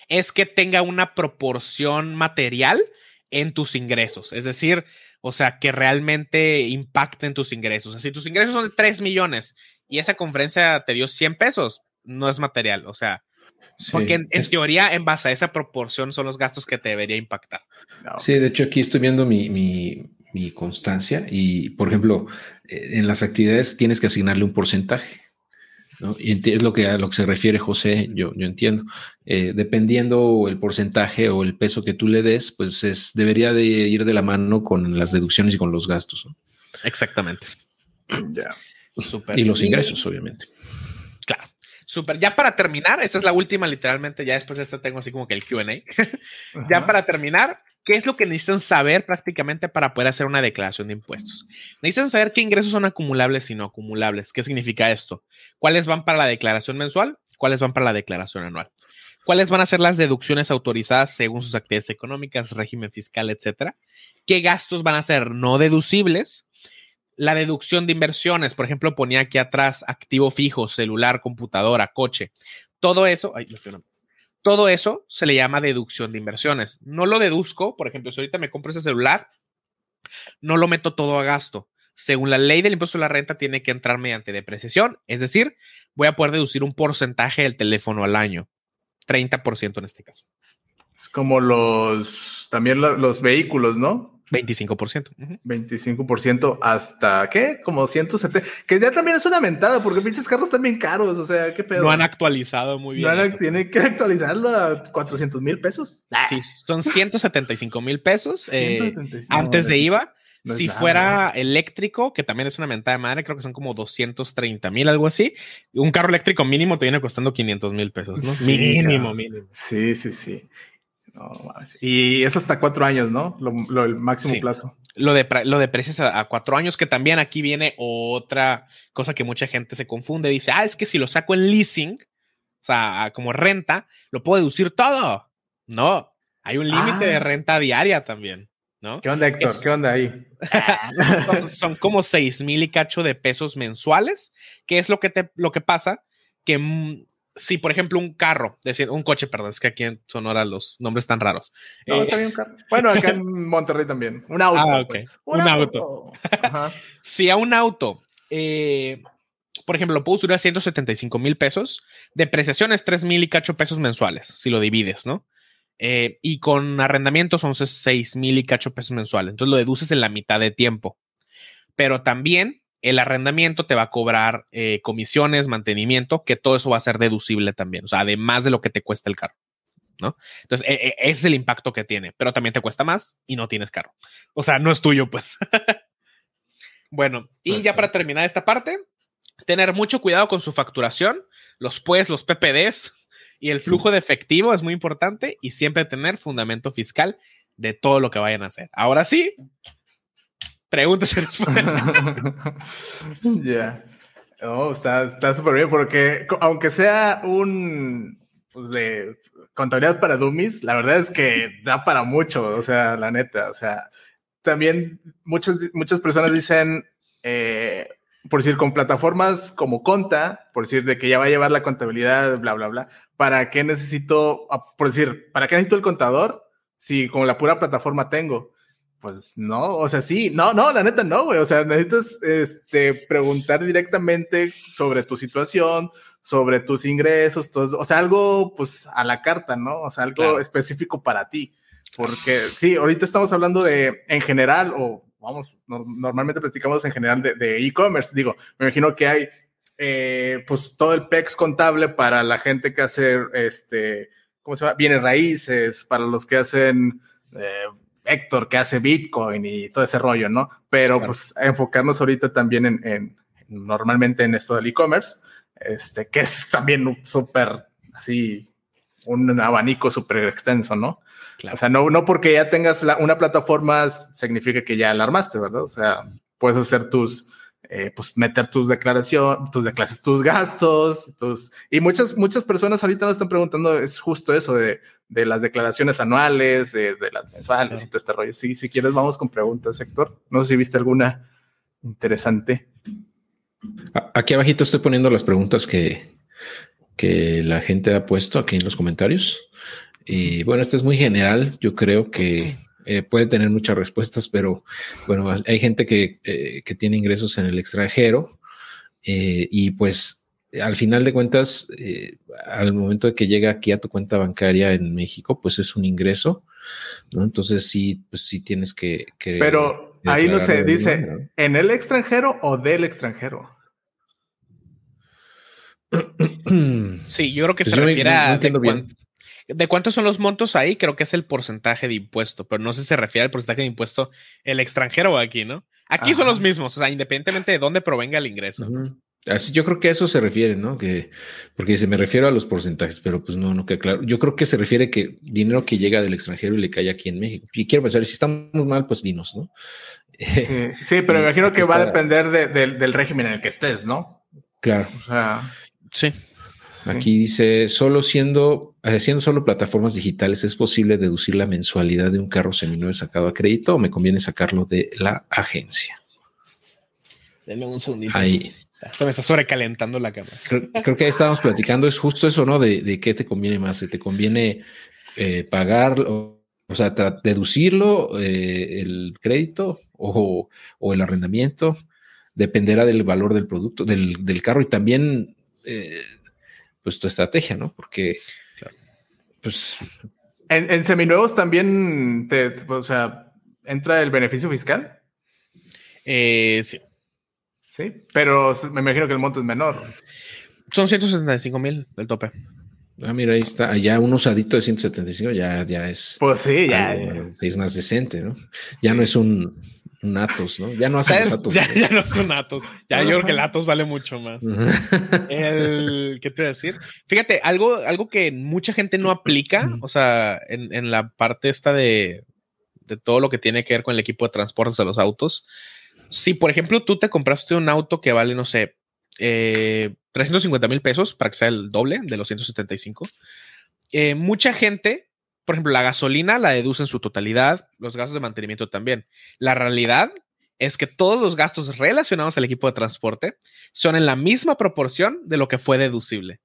Es que tenga una proporción material en tus ingresos. Es decir, o sea, que realmente impacten tus ingresos. O sea, si tus ingresos son de 3 millones y esa conferencia te dio 100 pesos, no es material. O sea, porque en, teoría, en base a esa proporción, son los gastos que te debería impactar. Sí, de hecho, aquí estoy viendo mi, mi constancia y, por ejemplo, eh, en las actividades tienes que asignarle un porcentaje. Y es lo que a lo que se refiere José, yo, yo entiendo. Eh, dependiendo el porcentaje o el peso que tú le des, pues es, debería de ir de la mano con las deducciones y con los gastos. Exactamente. Ya. Y los ingresos, obviamente. Claro. Súper. Ya para terminar, esa es la última, literalmente. Ya después de esta tengo así como que el QA. ya para terminar, ¿qué es lo que necesitan saber prácticamente para poder hacer una declaración de impuestos? Necesitan saber qué ingresos son acumulables y no acumulables. ¿Qué significa esto? ¿Cuáles van para la declaración mensual? ¿Cuáles van para la declaración anual? ¿Cuáles van a ser las deducciones autorizadas según sus actividades económicas, régimen fiscal, etcétera? ¿Qué gastos van a ser no deducibles? La deducción de inversiones, por ejemplo, ponía aquí atrás activo fijo, celular, computadora, coche. Todo eso, todo eso se le llama deducción de inversiones. No lo deduzco, por ejemplo, si ahorita me compro ese celular, no lo meto todo a gasto. Según la ley del impuesto a la renta, tiene que entrar mediante depreciación, es decir, voy a poder deducir un porcentaje del teléfono al año, 30% en este caso. Es como los, también los vehículos, ¿no? 25%. 25% hasta, ¿qué? Como 170. Que ya también es una mentada, porque pinches carros están bien caros. O sea, ¿qué pedo? No han actualizado muy bien. No tienen que actualizarlo a 400 mil pesos. Sí, son 175 mil pesos eh, antes de IVA. si fuera eléctrico, que también es una mentada de madre, creo que son como 230 mil, algo así. Un carro eléctrico mínimo te viene costando 500 mil pesos, ¿no? mínimo, mínimo. Sí, sí, sí y es hasta cuatro años, ¿no? Lo, el máximo plazo. Lo de, lo de precios a, cuatro años, que también aquí viene otra cosa que mucha gente se confunde. Dice, ah, es que si lo saco en leasing, o sea, como renta, lo puedo deducir todo. No, hay un límite de ah. renta diaria también, ¿no? ¿Qué onda, Héctor? ¿Qué onda ahí? son, como seis mil y cacho de pesos mensuales, que es lo que, te, lo que pasa que si, por ejemplo, un carro, decir, un coche, perdón, es que aquí en Sonora los nombres están raros. No, está bien un carro. Bueno, acá en Monterrey también. Un auto. Ah, pues. Un, auto. si a un auto, eh, por ejemplo, lo puedo subir a 175 mil pesos, depreciación es 3 mil y cacho pesos mensuales, si lo divides, ¿no? Eh, y con arrendamiento son 6 mil y cacho pesos mensuales. Entonces lo deduces en la mitad de tiempo. Pero también el arrendamiento te va a cobrar eh, comisiones, mantenimiento, que todo eso va a ser deducible también, o sea, además de lo que te cuesta el carro, ¿no? Entonces, e, e, ese es el impacto que tiene, pero también te cuesta más y no tienes carro. O sea, no es tuyo, pues. bueno, y pues ya para terminar esta parte, tener mucho cuidado con su facturación, los pues, los PPDs y el flujo de efectivo es muy importante y siempre tener fundamento fiscal de todo lo que vayan a hacer. Ahora sí, preguntas y Ya. está súper bien porque aunque sea un pues, de contabilidad para dummies, la verdad es que da para mucho, o sea, la neta, o sea, también muchas, muchas personas dicen, eh, por decir, con plataformas como Conta, por decir, de que ya va a llevar la contabilidad, bla, bla, bla, ¿para qué necesito, ah, por decir, ¿para qué necesito el contador si con la pura plataforma tengo? Pues no, o sea, sí, no, no, la neta no, güey, o sea, necesitas este, preguntar directamente sobre tu situación, sobre tus ingresos, todo, o sea, algo pues a la carta, ¿no? O sea, algo específico para ti. Porque sí, ahorita estamos hablando de en general, o vamos, normalmente platicamos en general de e-commerce. Digo, me imagino que hay eh, pues todo el PEX contable para la gente que hace este, ¿cómo se llama? Bienes raíces, para los que hacen eh, Héctor, que hace Bitcoin y todo ese rollo, ¿no? Pero pues enfocarnos ahorita también en, en normalmente en esto del e-commerce, este, que es también súper así, un abanico súper extenso, ¿no? O sea, no, no porque ya tengas una plataforma significa que ya la armaste, ¿verdad? O sea, puedes hacer tus, eh, pues meter tus declaraciones, tus declaraciones, tus gastos, tus... Y muchas, muchas personas ahorita nos están preguntando, es justo eso de, de las declaraciones anuales, de, las mensuales y todo este rollo. Sí, si quieres, vamos con preguntas, Héctor. No sé si viste alguna interesante. Aquí abajito estoy poniendo las preguntas que, que la gente ha puesto aquí en los comentarios. Y bueno, esto es muy general. Yo creo que eh, puede tener muchas respuestas, pero bueno, hay gente que, eh, que tiene ingresos en el extranjero eh, y pues al final de cuentas, al momento de que llega aquí a tu cuenta bancaria en México, pues es un ingreso, ¿no? Entonces sí, pues sí tienes que... pero ahí no se dice, ¿en el extranjero o del extranjero? Sí, yo creo que pues se refiere a de cuántos son los montos ahí, creo que es el porcentaje de impuesto, pero no sé si se refiere al porcentaje de impuesto el extranjero o aquí, ¿no? Aquí son los mismos, o sea, independientemente de dónde provenga el ingreso. Así, yo creo que a eso se refiere, ¿no? Que, porque se me refiero a los porcentajes, pero pues no, no queda claro. Yo creo que se refiere que dinero que llega del extranjero y le cae aquí en México. Y quiero pensar, si estamos mal, pues dinos, ¿no? Sí, pero me imagino que va a depender del régimen en el que estés, ¿no? Claro. O sea, sí. Aquí dice, solo siendo, haciendo solo plataformas digitales, ¿es posible deducir la mensualidad de un carro seminuevo sacado a crédito o me conviene sacarlo de la agencia? Denme un segundito. Ahí. Se me está sobrecalentando la cámara. Creo, que ahí estábamos platicando, es justo eso, ¿no? De, qué te conviene más, ¿te conviene eh, pagar, o, sea, deducirlo, eh, el crédito o, el arrendamiento? Dependerá del valor del producto, del, carro y también... Eh, pues tu estrategia, ¿no? Porque, pues... En, seminuevos también, te, o sea, ¿entra el beneficio fiscal? Eh, sí. Sí, pero me imagino que el monto es menor. Son 175 mil del tope. Ah, mira, ahí está. Allá un usadito de 175 ya, ya es. Pues sí, ya. Es más decente, ¿no? Ya no es un, un Atos, ¿no? Ya no hacen Atos. Ya, ya, no son Atos. Ya yo creo que el Atos vale mucho más. el, ¿Qué te voy a decir? Fíjate, algo, algo que mucha gente no aplica, o sea, en, en la parte esta de, de, todo lo que tiene que ver con el equipo de transportes de los autos. Si, por ejemplo, tú te compraste un auto que vale, no sé, eh, 350 mil pesos para que sea el doble de los 175, eh, mucha gente por ejemplo, la gasolina la deduce en su totalidad, los gastos de mantenimiento también. La realidad es que todos los gastos relacionados al equipo de transporte son en la misma proporción de lo que fue deducible,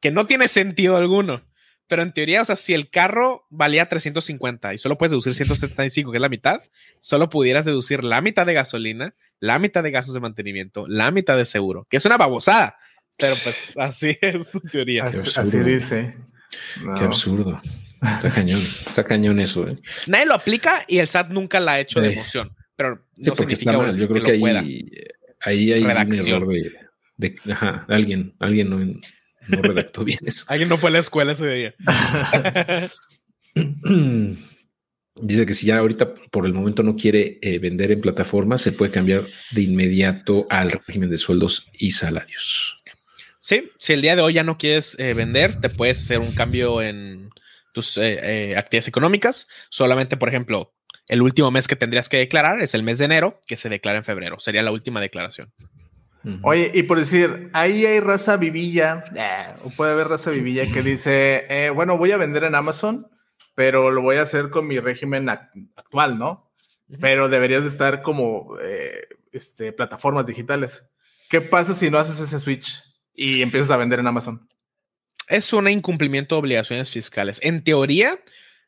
que no tiene sentido alguno. Pero en teoría, o sea, si el carro valía 350 y solo puedes deducir 175, que es la mitad, solo pudieras deducir la mitad de gasolina, la mitad de gastos de mantenimiento, la mitad de seguro, que es una babosada. Pero pues así es su teoría. Así, dice. Qué absurdo. Está cañón, está cañón eso. ¿eh? Nadie lo aplica y el SAT nunca la ha hecho de emoción, pero no significa Yo creo que, ahí, ahí, hay un error de, ajá, alguien, alguien no, redactó bien eso. alguien no fue a la escuela ese día. Dice que si ya ahorita por el momento no quiere eh, vender en plataformas, se puede cambiar de inmediato al régimen de sueldos y salarios. Sí, si el día de hoy ya no quieres eh, vender, te puedes hacer un cambio en tus eh, eh, actividades económicas. Solamente, por ejemplo, el último mes que tendrías que declarar es el mes de enero, que se declara en febrero. Sería la última declaración. Oye, y por decir, ahí hay raza vivilla, o puede haber raza vivilla que dice, eh, bueno, voy a vender en Amazon, pero lo voy a hacer con mi régimen actual, ¿no? Pero deberías de estar como este, plataformas digitales. ¿Qué pasa si no haces ese switch y empiezas a vender en Amazon? Es un incumplimiento de obligaciones fiscales. En teoría,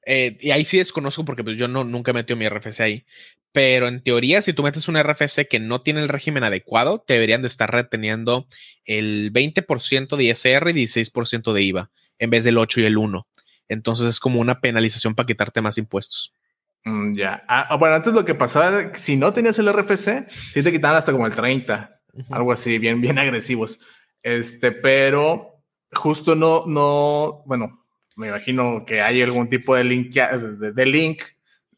eh, y ahí sí desconozco porque pues yo no, nunca he metido mi RFC ahí, pero en teoría, si tú metes un RFC que no tiene el régimen adecuado, te deberían de estar reteniendo el 20% de ISR y 16% de IVA, en vez del 8 y el 1. Entonces es como una penalización para quitarte más impuestos. Mm, ya. Ah, ah, bueno, antes lo que pasaba, si no tenías el RFC, sí te quitaban hasta como el 30, algo así, bien, bien agresivos. Este, pero justo no, no, bueno, me imagino que hay algún tipo de link, de, link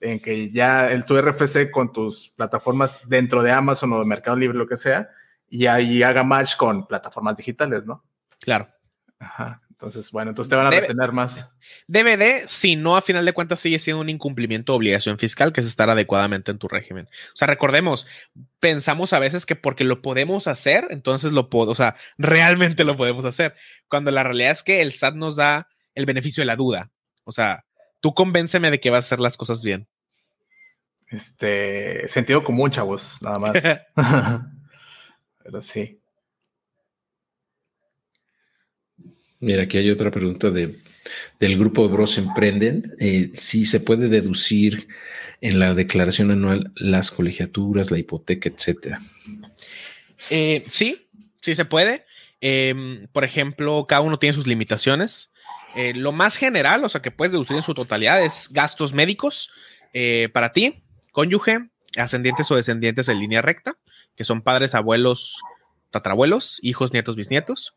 en que ya el tu RFC con tus plataformas dentro de Amazon o de Mercado Libre, lo que sea, y ahí haga match con plataformas digitales, ¿no? Claro. Ajá. Entonces, bueno, entonces te van a retener más. DVD, si no, a final de cuentas sigue siendo un incumplimiento de obligación fiscal, que es estar adecuadamente en tu régimen. O sea, recordemos, pensamos a veces que porque lo podemos hacer, entonces lo puedo, o sea, realmente lo podemos hacer. Cuando la realidad es que el SAT nos da el beneficio de la duda. O sea, tú convénceme de que vas a hacer las cosas bien. Este, sentido común, chavos, nada más. Pero sí. Mira, aquí hay otra pregunta de, del grupo Bros Emprenden. Eh, si se puede deducir en la declaración anual las colegiaturas, la hipoteca, etcétera. Eh, sí, sí se puede. Em, por ejemplo, cada uno tiene sus limitaciones. Eh, lo más general, o sea, que puedes deducir en su totalidad es gastos médicos para ti, cónyuge, ascendientes o descendientes en línea recta, que son padres, abuelos, tatarabuelos, hijos, nietos, bisnietos.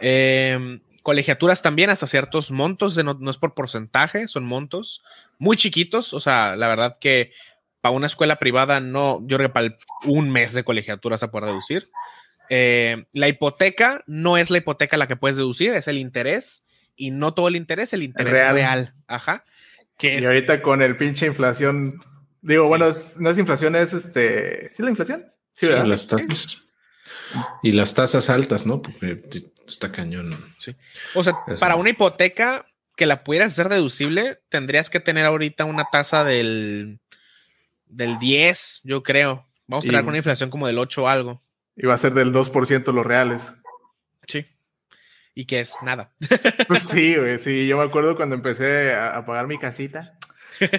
Eh, Colegiaturas también hasta ciertos montos, no, es por porcentaje, son montos muy chiquitos. O sea, la verdad que para una escuela privada no, yo creo que para un mes de colegiaturas se puede deducir. Eh, la hipoteca no es la hipoteca la que puedes deducir, es el interés y no todo el interés, el interés real. Ajá. Que y ahorita con el pinche inflación, digo, bueno, no es inflación, es este, ¿sí la inflación? Sí, ¿verdad? Las tasas. Y las tasas altas, ¿no? Porque está cañón. Sí. O sea, para una hipoteca que la pudieras hacer deducible, tendrías que tener ahorita una tasa del, del 10, yo creo. Vamos a tener una inflación como del 8 o algo. Y va a ser del 2% los reales. Sí. Y que es nada. Pues sí, güey, sí. Yo me acuerdo cuando empecé a, pagar mi casita.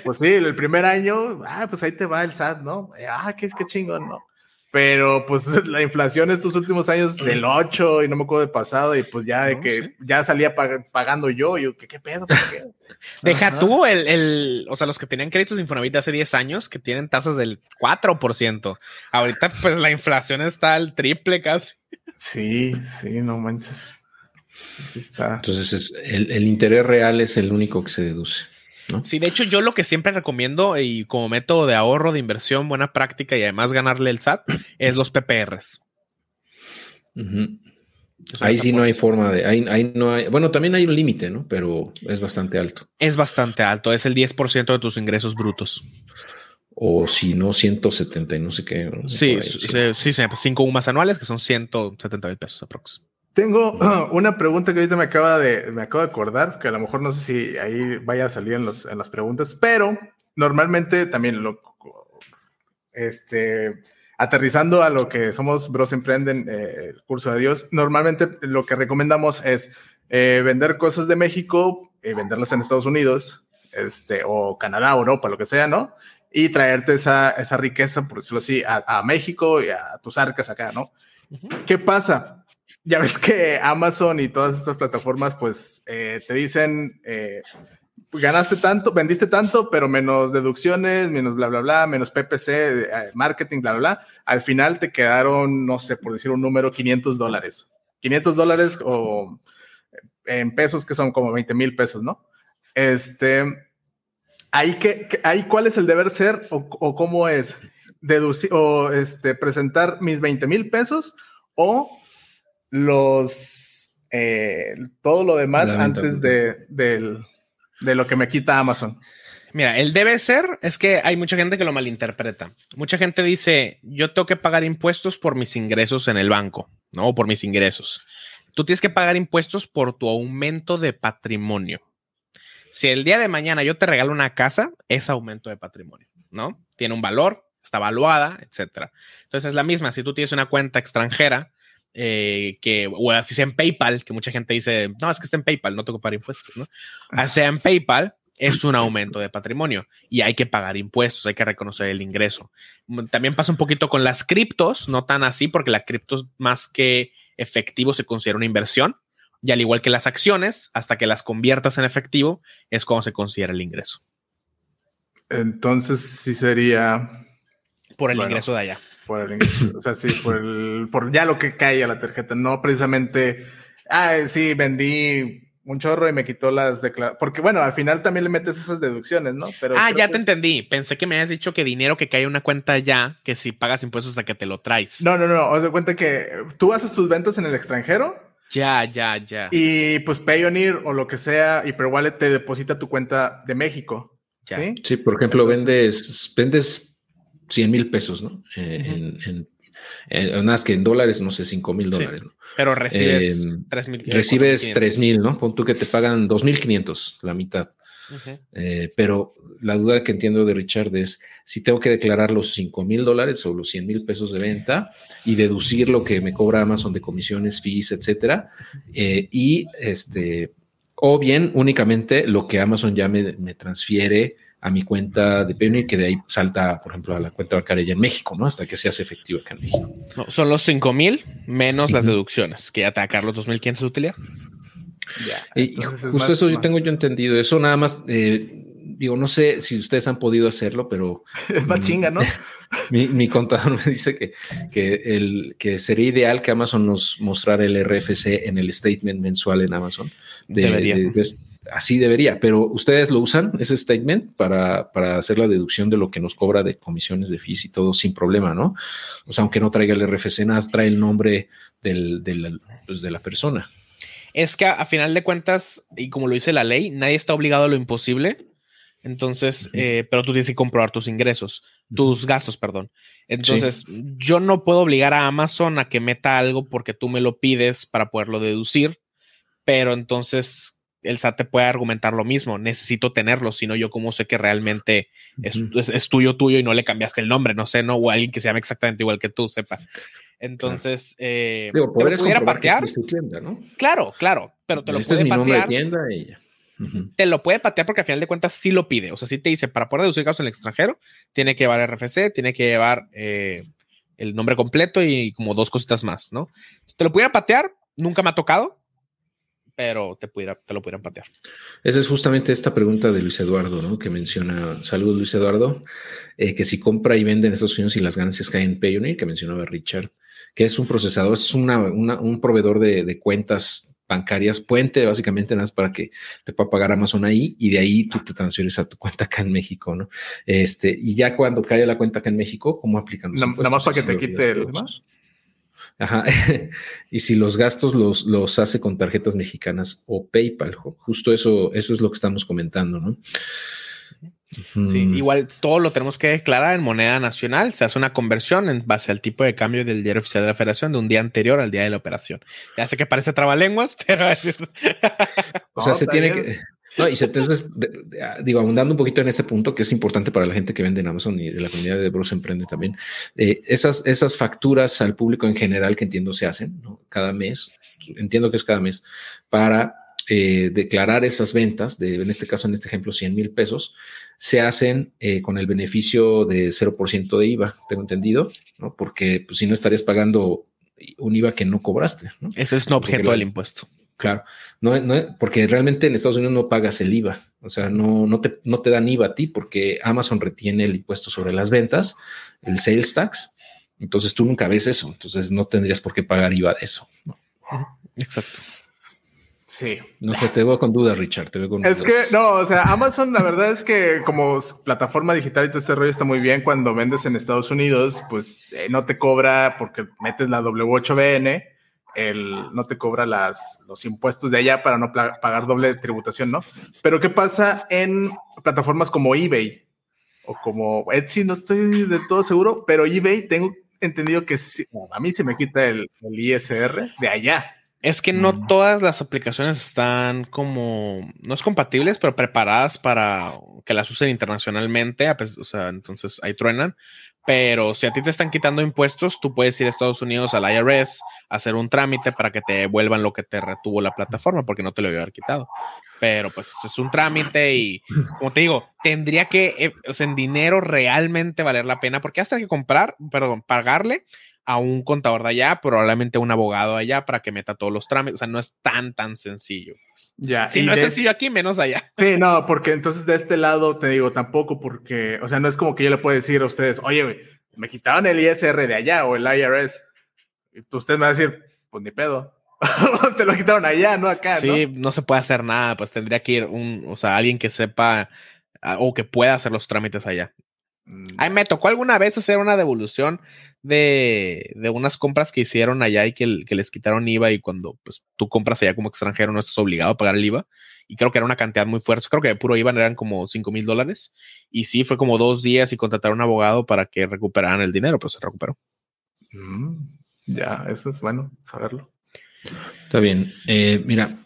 Pues sí, el primer año, ah, pues ahí te va el SAT, ¿no? Ah, qué, qué chingón, ¿no? Pero pues la inflación estos últimos años del 8 y no me acuerdo de pasado y pues ya de que ya salía pagando yo, yo, ¿qué, qué pedo? Deja tú el, el, o sea, los que tenían créditos Infonavit hace 10 años que tienen tasas del 4%. Ahorita pues la inflación está al triple casi. Sí, sí, no manches. Sí, está. Entonces el, el interés real es el único que se deduce. Sí, de hecho, yo lo que siempre recomiendo y como método de ahorro, de inversión, buena práctica y además ganarle el SAT es los PPRs. Ahí sí no hay forma de, ahí, no hay, bueno, también hay un límite, ¿no? Pero es bastante alto. Es bastante alto, es el 10% de tus ingresos brutos. O si no, 170 y no sé qué. Sí, sí, sí, cinco UMAS anuales que son 170 mil pesos aproximadamente. Tengo una pregunta que ahorita me acaba de, me acabo de acordar, que a lo mejor no sé si ahí vaya a salir en, los, en las preguntas, pero normalmente también lo, este, aterrizando a lo que somos Bros Emprenden, eh, el curso de Dios, normalmente lo que recomendamos es eh, vender cosas de México y venderlas en Estados Unidos, este, o Canadá, Europa, lo que sea, ¿no? Y traerte esa, esa riqueza, por decirlo así, a, a México y a tus arcas acá, ¿no? ¿Qué pasa? Ya ves que Amazon y todas estas plataformas, pues eh, te dicen, eh, ganaste tanto, vendiste tanto, pero menos deducciones, menos bla, bla, bla, menos PPC, eh, marketing, bla, bla, bla. Al final te quedaron, no sé, por decir un número, 500 dólares. 500 dólares o en pesos que son como 20 mil pesos, ¿no? Este, ahí, que, cuál es el deber ser o, o cómo es deducir o este, presentar mis 20 mil pesos o los eh, todo lo demás antes de, del de lo que me quita Amazon. Mira, el debe ser es que hay mucha gente que lo malinterpreta. Mucha gente dice, yo tengo que pagar impuestos por mis ingresos en el banco, ¿no? Por mis ingresos. Tú tienes que pagar impuestos por tu aumento de patrimonio. Si el día de mañana yo te regalo una casa, es aumento de patrimonio, ¿no? Tiene un valor, está evaluada, etcétera. Entonces es la misma. Si tú tienes una cuenta extranjera, eh, que, o así sea en PayPal, que mucha gente dice, no, es que está en PayPal, no tengo que pagar impuestos, ¿no? Sea en PayPal, es un aumento de patrimonio y hay que pagar impuestos, hay que reconocer el ingreso. También pasa un poquito con las criptos, no tan así, porque la cripto más que efectivo se considera una inversión. Y al igual que las acciones, hasta que las conviertas en efectivo, es como se considera el ingreso. Entonces, sí sería. Por el ingreso de allá. Por el ingreso. o sea, sí, por, el, por ya lo que cae a la tarjeta, no precisamente. Ah, sí, vendí un chorro y me quitó las declaraciones. Porque bueno, al final también le metes esas deducciones, ¿no? Pero ah, ya te entendí. Pensé que me habías dicho que dinero que cae en una cuenta ya, que si pagas impuestos hasta que te lo traes. No, no, no. Os de cuenta que tú haces tus ventas en el extranjero. Ya, ya, ya. Y pues Payoneer o lo que sea, y Wallet te deposita tu cuenta de México. ¿sí? sí, por ejemplo, vendes, vendes 100 mil pesos, ¿no? en, en eh, más que en dólares, no sé, 5 mil dólares. ¿no? Pero recibes eh, 3 mil. Recibes 3 mil, ¿no? Pon tú que te pagan 2.500, la mitad. eh, pero la duda que entiendo de Richard es si tengo que declarar los 5 mil dólares o los 100 mil pesos de venta y deducir lo que me cobra Amazon de comisiones, fees, etcétera. Eh, y este, o bien únicamente lo que Amazon ya me, me transfiere a mi cuenta de Payoneer, que de ahí salta, por ejemplo, a la cuenta bancaria en México, ¿no? Hasta que se hace efectivo acá en México. No, son los 5 mil menos las deducciones, que ya te acá los 2.500 de utilidad. y justo eso yo tengo yo entendido. Eso nada más, eh, digo, no sé si ustedes han podido hacerlo, pero... Es más chinga, ¿no? Mi, contador me dice que, que, el, que sería ideal que Amazon nos mostrara el RFC en el statement mensual en Amazon. Debería así debería, pero ustedes lo usan, ese statement, para, para, hacer la deducción de lo que nos cobra de comisiones de fees y todo sin problema, ¿no? O sea, aunque no traiga el RFC, nada, trae el nombre del, del, pues, de la persona. Es que a, final de cuentas, y como lo dice la ley, nadie está obligado a lo imposible. Entonces, eh, pero tú tienes que comprobar tus ingresos, tus gastos, perdón. Entonces, yo no puedo obligar a Amazon a que meta algo porque tú me lo pides para poderlo deducir, pero entonces el SAT te puede argumentar lo mismo, necesito tenerlo, sino yo como sé que realmente es, tuyo, tuyo y no le cambiaste el nombre, no sé, ¿no? O alguien que se llame exactamente igual que tú, sepa. Entonces, eh, ¿te lo pudiera patear? Es tu tienda, ¿no? Claro, claro, pero te lo este puede patear. Te lo puede patear porque al final de cuentas sí lo pide. O sea, sí te dice, para poder deducir gastos en el extranjero, tiene que llevar RFC, tiene que llevar eh, el nombre completo y como dos cositas más, ¿no? Te lo pudiera patear, nunca me ha tocado, pero te, pudiera, te lo pudieran patear. Esa es justamente esta pregunta de Luis Eduardo, ¿no? Que menciona, saludos Luis Eduardo, eh, que si compra y vende en Estados Unidos y las ganancias caen en Payoneer, que mencionaba Richard, que es un procesador, es una, un proveedor de, cuentas bancarias, puente básicamente nada más para que te pueda pagar Amazon ahí y de ahí tú te transfieres a tu cuenta acá en México, ¿no? Este, y ya cuando cae la cuenta acá en México, ¿cómo aplican los Nada más para que te quite el Ajá. y si los gastos los, los hace con tarjetas mexicanas o PayPal, justo eso, eso es lo que estamos comentando, ¿no? Sí, igual todo lo tenemos que declarar en moneda nacional. Se hace una conversión en base al tipo de cambio del diario oficial de la federación de un día anterior al día de la operación. Ya sé que parece trabalenguas, pero es... o sea, se tiene que no, y entonces, ah, digo, abundando un poquito en ese punto que es importante para la gente que vende en Amazon y de la comunidad de Bros Emprende también, eh, esas, esas facturas al público en general que entiendo se hacen ¿no? cada mes, entiendo que es cada mes, para eh, declarar esas ventas, de, en este caso, en este ejemplo, 100 mil pesos, se hacen eh, con el beneficio de 0% de IVA, tengo entendido, ¿no? porque pues, si no estarías pagando un IVA que no cobraste. ¿no? Eso es un objeto del impuesto. Claro, no, no, porque realmente en Estados Unidos no pagas el IVA, o sea, no, no, te, no te dan IVA a ti porque Amazon retiene el impuesto sobre las ventas, el sales tax, entonces tú nunca ves eso, entonces no tendrías por qué pagar IVA de eso. Exacto. Sí. No te veo con dudas, Richard. Te veo con es que, no, o sea, Amazon, la verdad es que como plataforma digital y todo este rollo está muy bien. Cuando vendes en Estados Unidos, pues eh, no te cobra porque metes la W8BN el, no te cobra las, los impuestos de allá para no pagar doble tributación, ¿no? Pero ¿qué pasa en plataformas como eBay o como Etsy? No estoy de todo seguro, pero eBay tengo entendido que a mí se me quita el, el ISR de allá. Es que no mm. todas las aplicaciones están como, no es compatibles, pero preparadas para que las usen internacionalmente. O sea, entonces ahí truenan. Pero si a ti te están quitando impuestos, tú puedes ir a Estados Unidos al IRS, hacer un trámite para que te devuelvan lo que te retuvo la plataforma, porque no te lo iba a haber quitado. Pero pues es un trámite y, como te digo, tendría que, eh, o sea, en dinero realmente valer la pena, porque hasta que comprar, perdón, pagarle a un contador de allá, probablemente un abogado allá para que meta todos los trámites. O sea, no es tan, tan sencillo. Pues. Ya. Si no es sencillo aquí, menos allá. Sí, no, porque entonces de este lado te digo tampoco, porque, o sea, no es como que yo le puedo decir a ustedes, oye, me quitaron el ISR de allá o el IRS. Y usted me va a decir, pues ni pedo. te lo quitaron allá, no acá. Sí, ¿no? se puede hacer nada, pues tendría que ir un, o sea, alguien que sepa ah, o que pueda hacer los trámites allá. Mm, Ay, me tocó alguna vez hacer una devolución de, de unas compras que hicieron allá y que, que, les quitaron IVA y cuando pues, tú compras allá como extranjero no estás obligado a pagar el IVA. Y creo que era una cantidad muy fuerte. Creo que de puro IVA eran como 5 mil dólares. Y sí, fue como dos días y contratar a un abogado para que recuperaran el dinero, pero se recuperó. Mm, ya, eso es bueno saberlo. Está bien. Eh, mira,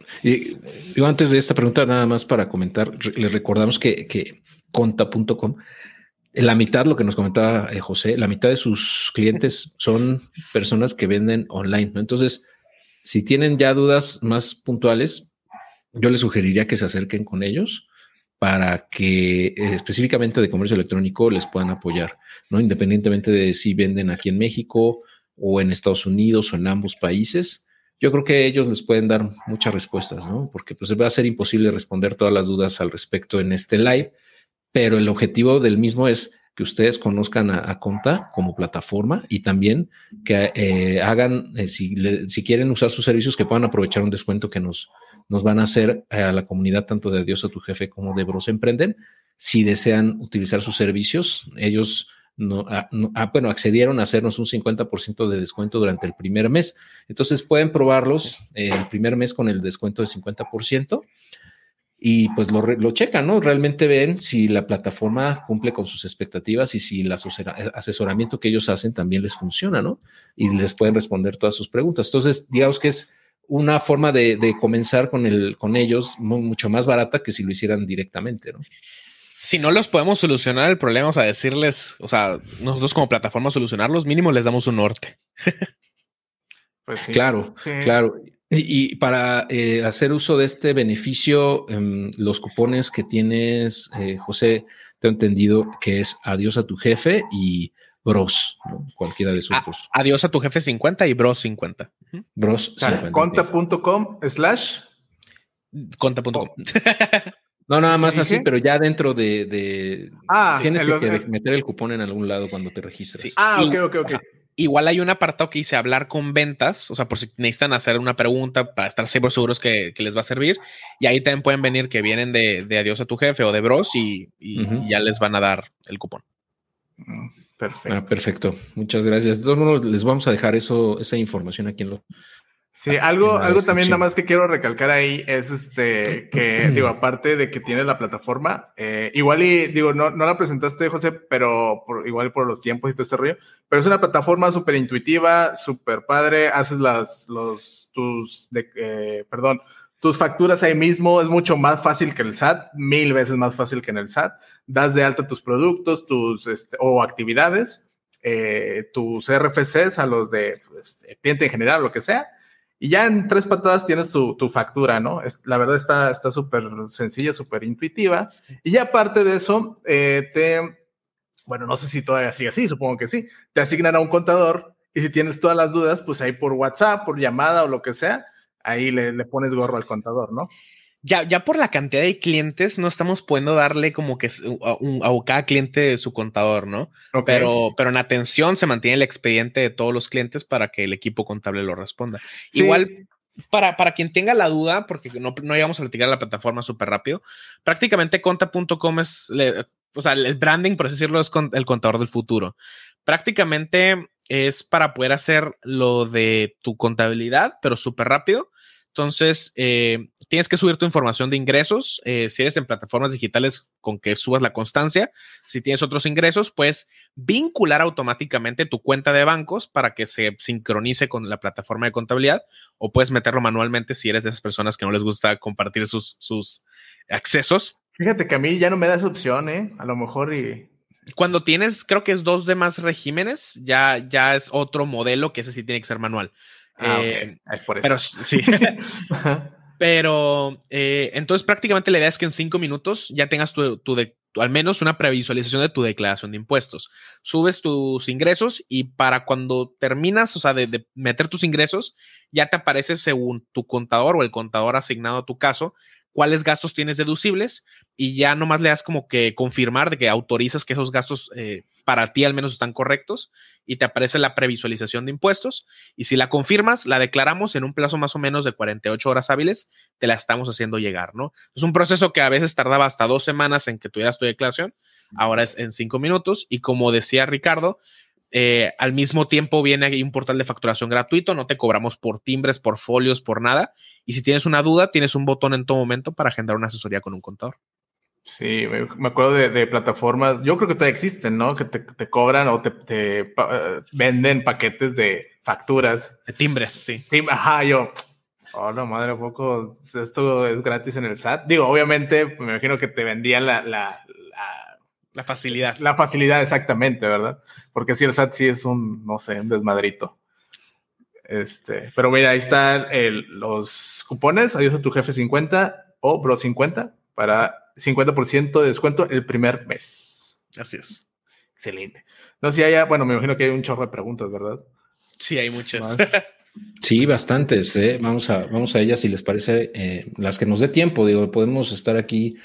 yo antes de esta pregunta, nada más para comentar, les recordamos que, que conta.com la mitad, lo que nos comentaba eh, José, la mitad de sus clientes son personas que venden online, ¿no? Entonces, si tienen ya dudas más puntuales, yo les sugeriría que se acerquen con ellos para que eh, específicamente de comercio electrónico les puedan apoyar, ¿no? Independientemente de si venden aquí en México o en Estados Unidos o en ambos países, yo creo que ellos les pueden dar muchas respuestas, ¿no? Porque pues va a ser imposible responder todas las dudas al respecto en este live pero el objetivo del mismo es que ustedes conozcan a, Conta como plataforma y también que eh, hagan, eh, si, si, quieren usar sus servicios, que puedan aprovechar un descuento que nos, nos van a hacer a la comunidad tanto de Dios a tu jefe como de Bros Emprenden. Si desean utilizar sus servicios, ellos no, ah, bueno, accedieron a hacernos un 50% de descuento durante el primer mes. Entonces pueden probarlos eh, el primer mes con el descuento de 50% y pues lo, lo checan, ¿no? Realmente ven si la plataforma cumple con sus expectativas y si el asesoramiento que ellos hacen también les funciona, ¿no? Y les pueden responder todas sus preguntas. Entonces, digamos que es una forma de, comenzar con, el, con ellos mucho más barata que si lo hicieran directamente, ¿no? Si no los podemos solucionar el problema, o sea, decirles, o sea, nosotros como plataforma solucionarlos, mínimo les damos un norte. pues sí. Claro, claro. Y, para eh, hacer uso de este beneficio, em, los cupones que tienes, eh, José, te he entendido que es adiós a tu jefe y Bros, cualquiera de sus dos. Adiós a tu jefe 50 y Bros 50. Bros 50. Conta.com slash. Conta.com. No, nada más así, pero ya dentro de. ah, tienes que, meter el cupón en algún lado cuando te registras. Ah, ok, ok, ok. Igual hay un apartado que dice hablar con ventas, o sea, por si necesitan hacer una pregunta para estar seguros que, que les va a servir. Y ahí también pueden venir que vienen de, de Adiós a tu jefe o de Bros y, ya les van a dar el cupón. Mm, perfecto. Ah, perfecto. Muchas gracias. De todos modos, les vamos a dejar eso, esa información aquí en, lo, Sí, algo, algo también nada más que quiero recalcar ahí es este que, digo, aparte de que tienes la plataforma, eh, igual y digo, no, no la presentaste, José, pero por, igual por los tiempos y todo este rollo, pero es una plataforma súper intuitiva, súper padre, haces las, los, tus, de, eh, perdón, tus facturas ahí mismo, es mucho más fácil que el SAT, mil veces más fácil que en el SAT, das de alta tus productos, tus, este, o actividades, eh, tus RFCs a los de pues, cliente en general, lo que sea, y ya en tres patadas tienes tu, factura, ¿no? la verdad está súper sencilla, súper intuitiva. Y ya aparte de eso, eh, te, bueno, no sé si todavía sigue así, supongo que sí, te asignan a un contador y si tienes todas las dudas, pues ahí por WhatsApp, por llamada o lo que sea, ahí le, le pones gorro al contador, ¿no? Ya, ya por la cantidad de clientes, no estamos pudiendo darle como que a, cada cliente su contador, ¿no? Pero, pero en atención se mantiene el expediente de todos los clientes para que el equipo contable lo responda. Igual, para, para quien tenga la duda, porque no, no íbamos a platicar la plataforma súper rápido, prácticamente conta.com es, o sea, el branding, por así decirlo, es el contador del futuro. Prácticamente es para poder hacer lo de tu contabilidad, pero súper rápido. Entonces, eh, tienes que subir tu información de ingresos. Eh, si eres en plataformas digitales con que subas la constancia, si tienes otros ingresos, puedes vincular automáticamente tu cuenta de bancos para que se sincronice con la plataforma de contabilidad o puedes meterlo manualmente si eres de esas personas que no les gusta compartir sus, sus accesos. Fíjate que a mí ya no me da esa opción, ¿eh? A lo mejor y... Cuando tienes, creo que es dos demás regímenes, ya, ya es otro modelo que ese sí tiene que ser manual. Ah, eh, Es por eso. Pero sí. pero eh, entonces prácticamente la idea es que en cinco minutos ya tengas tu, tu, de, al menos una previsualización de tu declaración de impuestos. Subes tus ingresos y para cuando terminas, o sea, de, de, meter tus ingresos, ya te aparece según tu contador o el contador asignado a tu caso, cuáles gastos tienes deducibles y ya nomás le das como que confirmar de que autorizas que esos gastos eh, para ti al menos están correctos y te aparece la previsualización de impuestos y si la confirmas, la declaramos en un plazo más o menos de 48 horas hábiles, te la estamos haciendo llegar, ¿no? Es un proceso que a veces tardaba hasta dos semanas en que tuvieras tu declaración, ahora es en cinco minutos y como decía Ricardo, eh, al mismo tiempo viene ahí un portal de facturación gratuito, no te cobramos por timbres, por folios, por nada. Y si tienes una duda, tienes un botón en todo momento para agendar una asesoría con un contador. Sí, me acuerdo de, de plataformas, yo creo que todavía existen, ¿no? Que te, te cobran o te, te uh, venden paquetes de facturas. De timbres, sí. Tim, ajá, yo, oh, no, madre, poco, esto es gratis en el SAT. Digo, obviamente, me imagino que te vendían la, la, la facilidad. La facilidad, exactamente, ¿verdad? Porque si el SAT sí es un, no sé, un desmadrito. Este, pero mira, ahí están el, los cupones, adiós a tu jefe 50 o bro 50 para 50% de descuento el primer mes. Así es. Excelente. No sé si haya, bueno, me imagino que hay un chorro de preguntas, ¿verdad? Sí, hay muchas. Sí, bastantes. ¿eh? Vamos, a, vamos a ellas si les parece, eh, las que nos dé tiempo. Digo, podemos estar aquí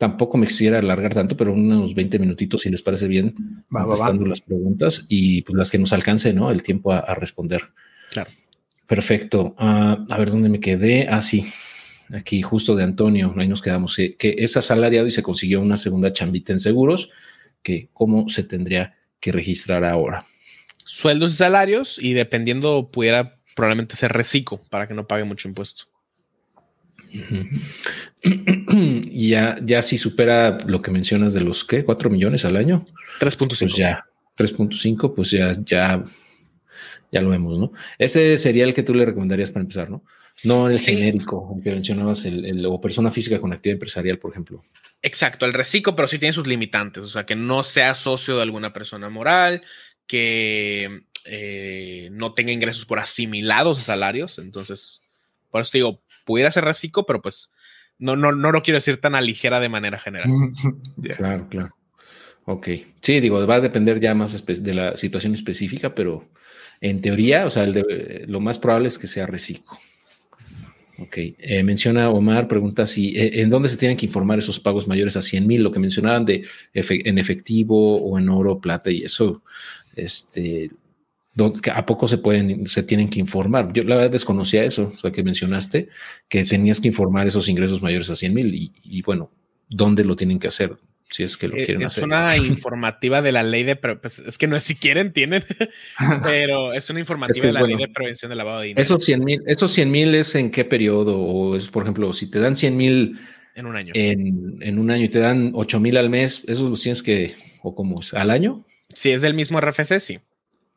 tampoco me quisiera alargar tanto, pero unos 20 minutitos, si les parece bien, va, contestando va, va. las preguntas y pues las que nos alcance, ¿no? El tiempo a, a responder. Claro. Perfecto. Uh, a ver dónde me quedé. Ah, sí. Aquí, justo de Antonio, ahí nos quedamos. Eh, que es asalariado y se consiguió una segunda chambita en seguros, que cómo se tendría que registrar ahora. Sueldos y salarios, y dependiendo, pudiera probablemente ser reciclo para que no pague mucho impuesto. Uh -huh. y ya, ya si supera lo que mencionas de los ¿qué? 4 millones al año. 3.5. Pues ya, 3.5, pues ya, ya, ya lo vemos, ¿no? Ese sería el que tú le recomendarías para empezar, ¿no? No el sí. genérico, el que mencionabas, el, el, o persona física con actividad empresarial, por ejemplo. Exacto, el reciclo, pero sí tiene sus limitantes, o sea, que no sea socio de alguna persona moral, que eh, no tenga ingresos por asimilados a salarios, entonces, por eso te digo, pudiera ser reciclo, pero pues no, no, no lo quiero decir tan a ligera de manera general. yeah. Claro, claro. Ok. Sí, digo, va a depender ya más de la situación específica, pero en teoría, o sea, el de, lo más probable es que sea reciclo. Ok. Eh, menciona Omar, pregunta si eh, en dónde se tienen que informar esos pagos mayores a 100 mil, lo que mencionaban de efe, en efectivo o en oro, plata y eso. Este, ¿A poco se pueden, se tienen que informar? Yo la verdad desconocía eso, o sea, que mencionaste, que tenías que informar esos ingresos mayores a 100 mil y, y, bueno, ¿dónde lo tienen que hacer? Si es que lo quieren es hacer. Es una informativa de la ley de, pues, es que no es si quieren, tienen, pero es una informativa es que, de la bueno, ley de prevención del lavado de dinero. Esos 100 mil, esos 100 mil es en qué periodo o es, por ejemplo, si te dan 100 mil en un año, en, en, un año y te dan 8 mil al mes, esos los tienes que, o como es, al año. Si es del mismo RFC, sí.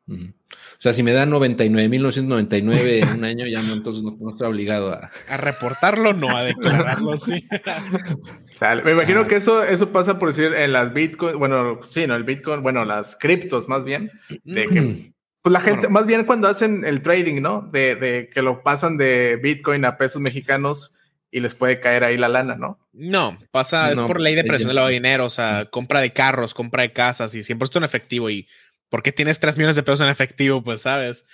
Uh -huh. O sea, si me dan 99.999 en un año, ya no, entonces no, no estoy obligado a... A reportarlo, no, a declararlo, sí. O sea, me imagino ah. que eso, eso pasa por decir en las Bitcoin, bueno, sí, no, el Bitcoin, bueno, las criptos más bien, de que... Mm. Pues la gente, bueno. más bien cuando hacen el trading, ¿no? De, de, que lo pasan de Bitcoin a pesos mexicanos y les puede caer ahí la lana, ¿no? No, pasa, es por ley de presión de lavado de dinero, o sea, compra de carros, compra de casas y siempre esto en efectivo y ¿por qué tienes 3 millones de pesos en efectivo? Pues sabes.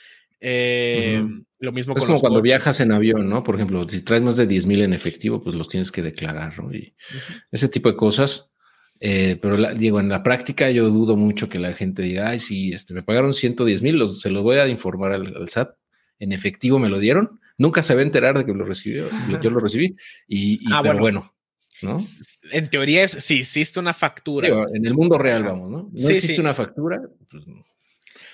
Eh, uh -huh. Lo mismo es con como cuando viajas en avión, ¿no? Por ejemplo, si traes más de 10 mil en efectivo, pues los tienes que declarar, ¿no? Y uh -huh. ese tipo de cosas. Eh, pero la, digo, en la práctica yo dudo mucho que la gente diga, ay, sí, este, me pagaron 110 mil, se los voy a informar al, al, SAT. En efectivo me lo dieron. Nunca se va a enterar de que lo recibió. Yo lo recibí. Y, y ah, pero bueno. bueno ¿no? En teoría es si existe una factura. Digo, en el mundo real, vamos, ¿no? No sí, existe sí. una factura, pues no.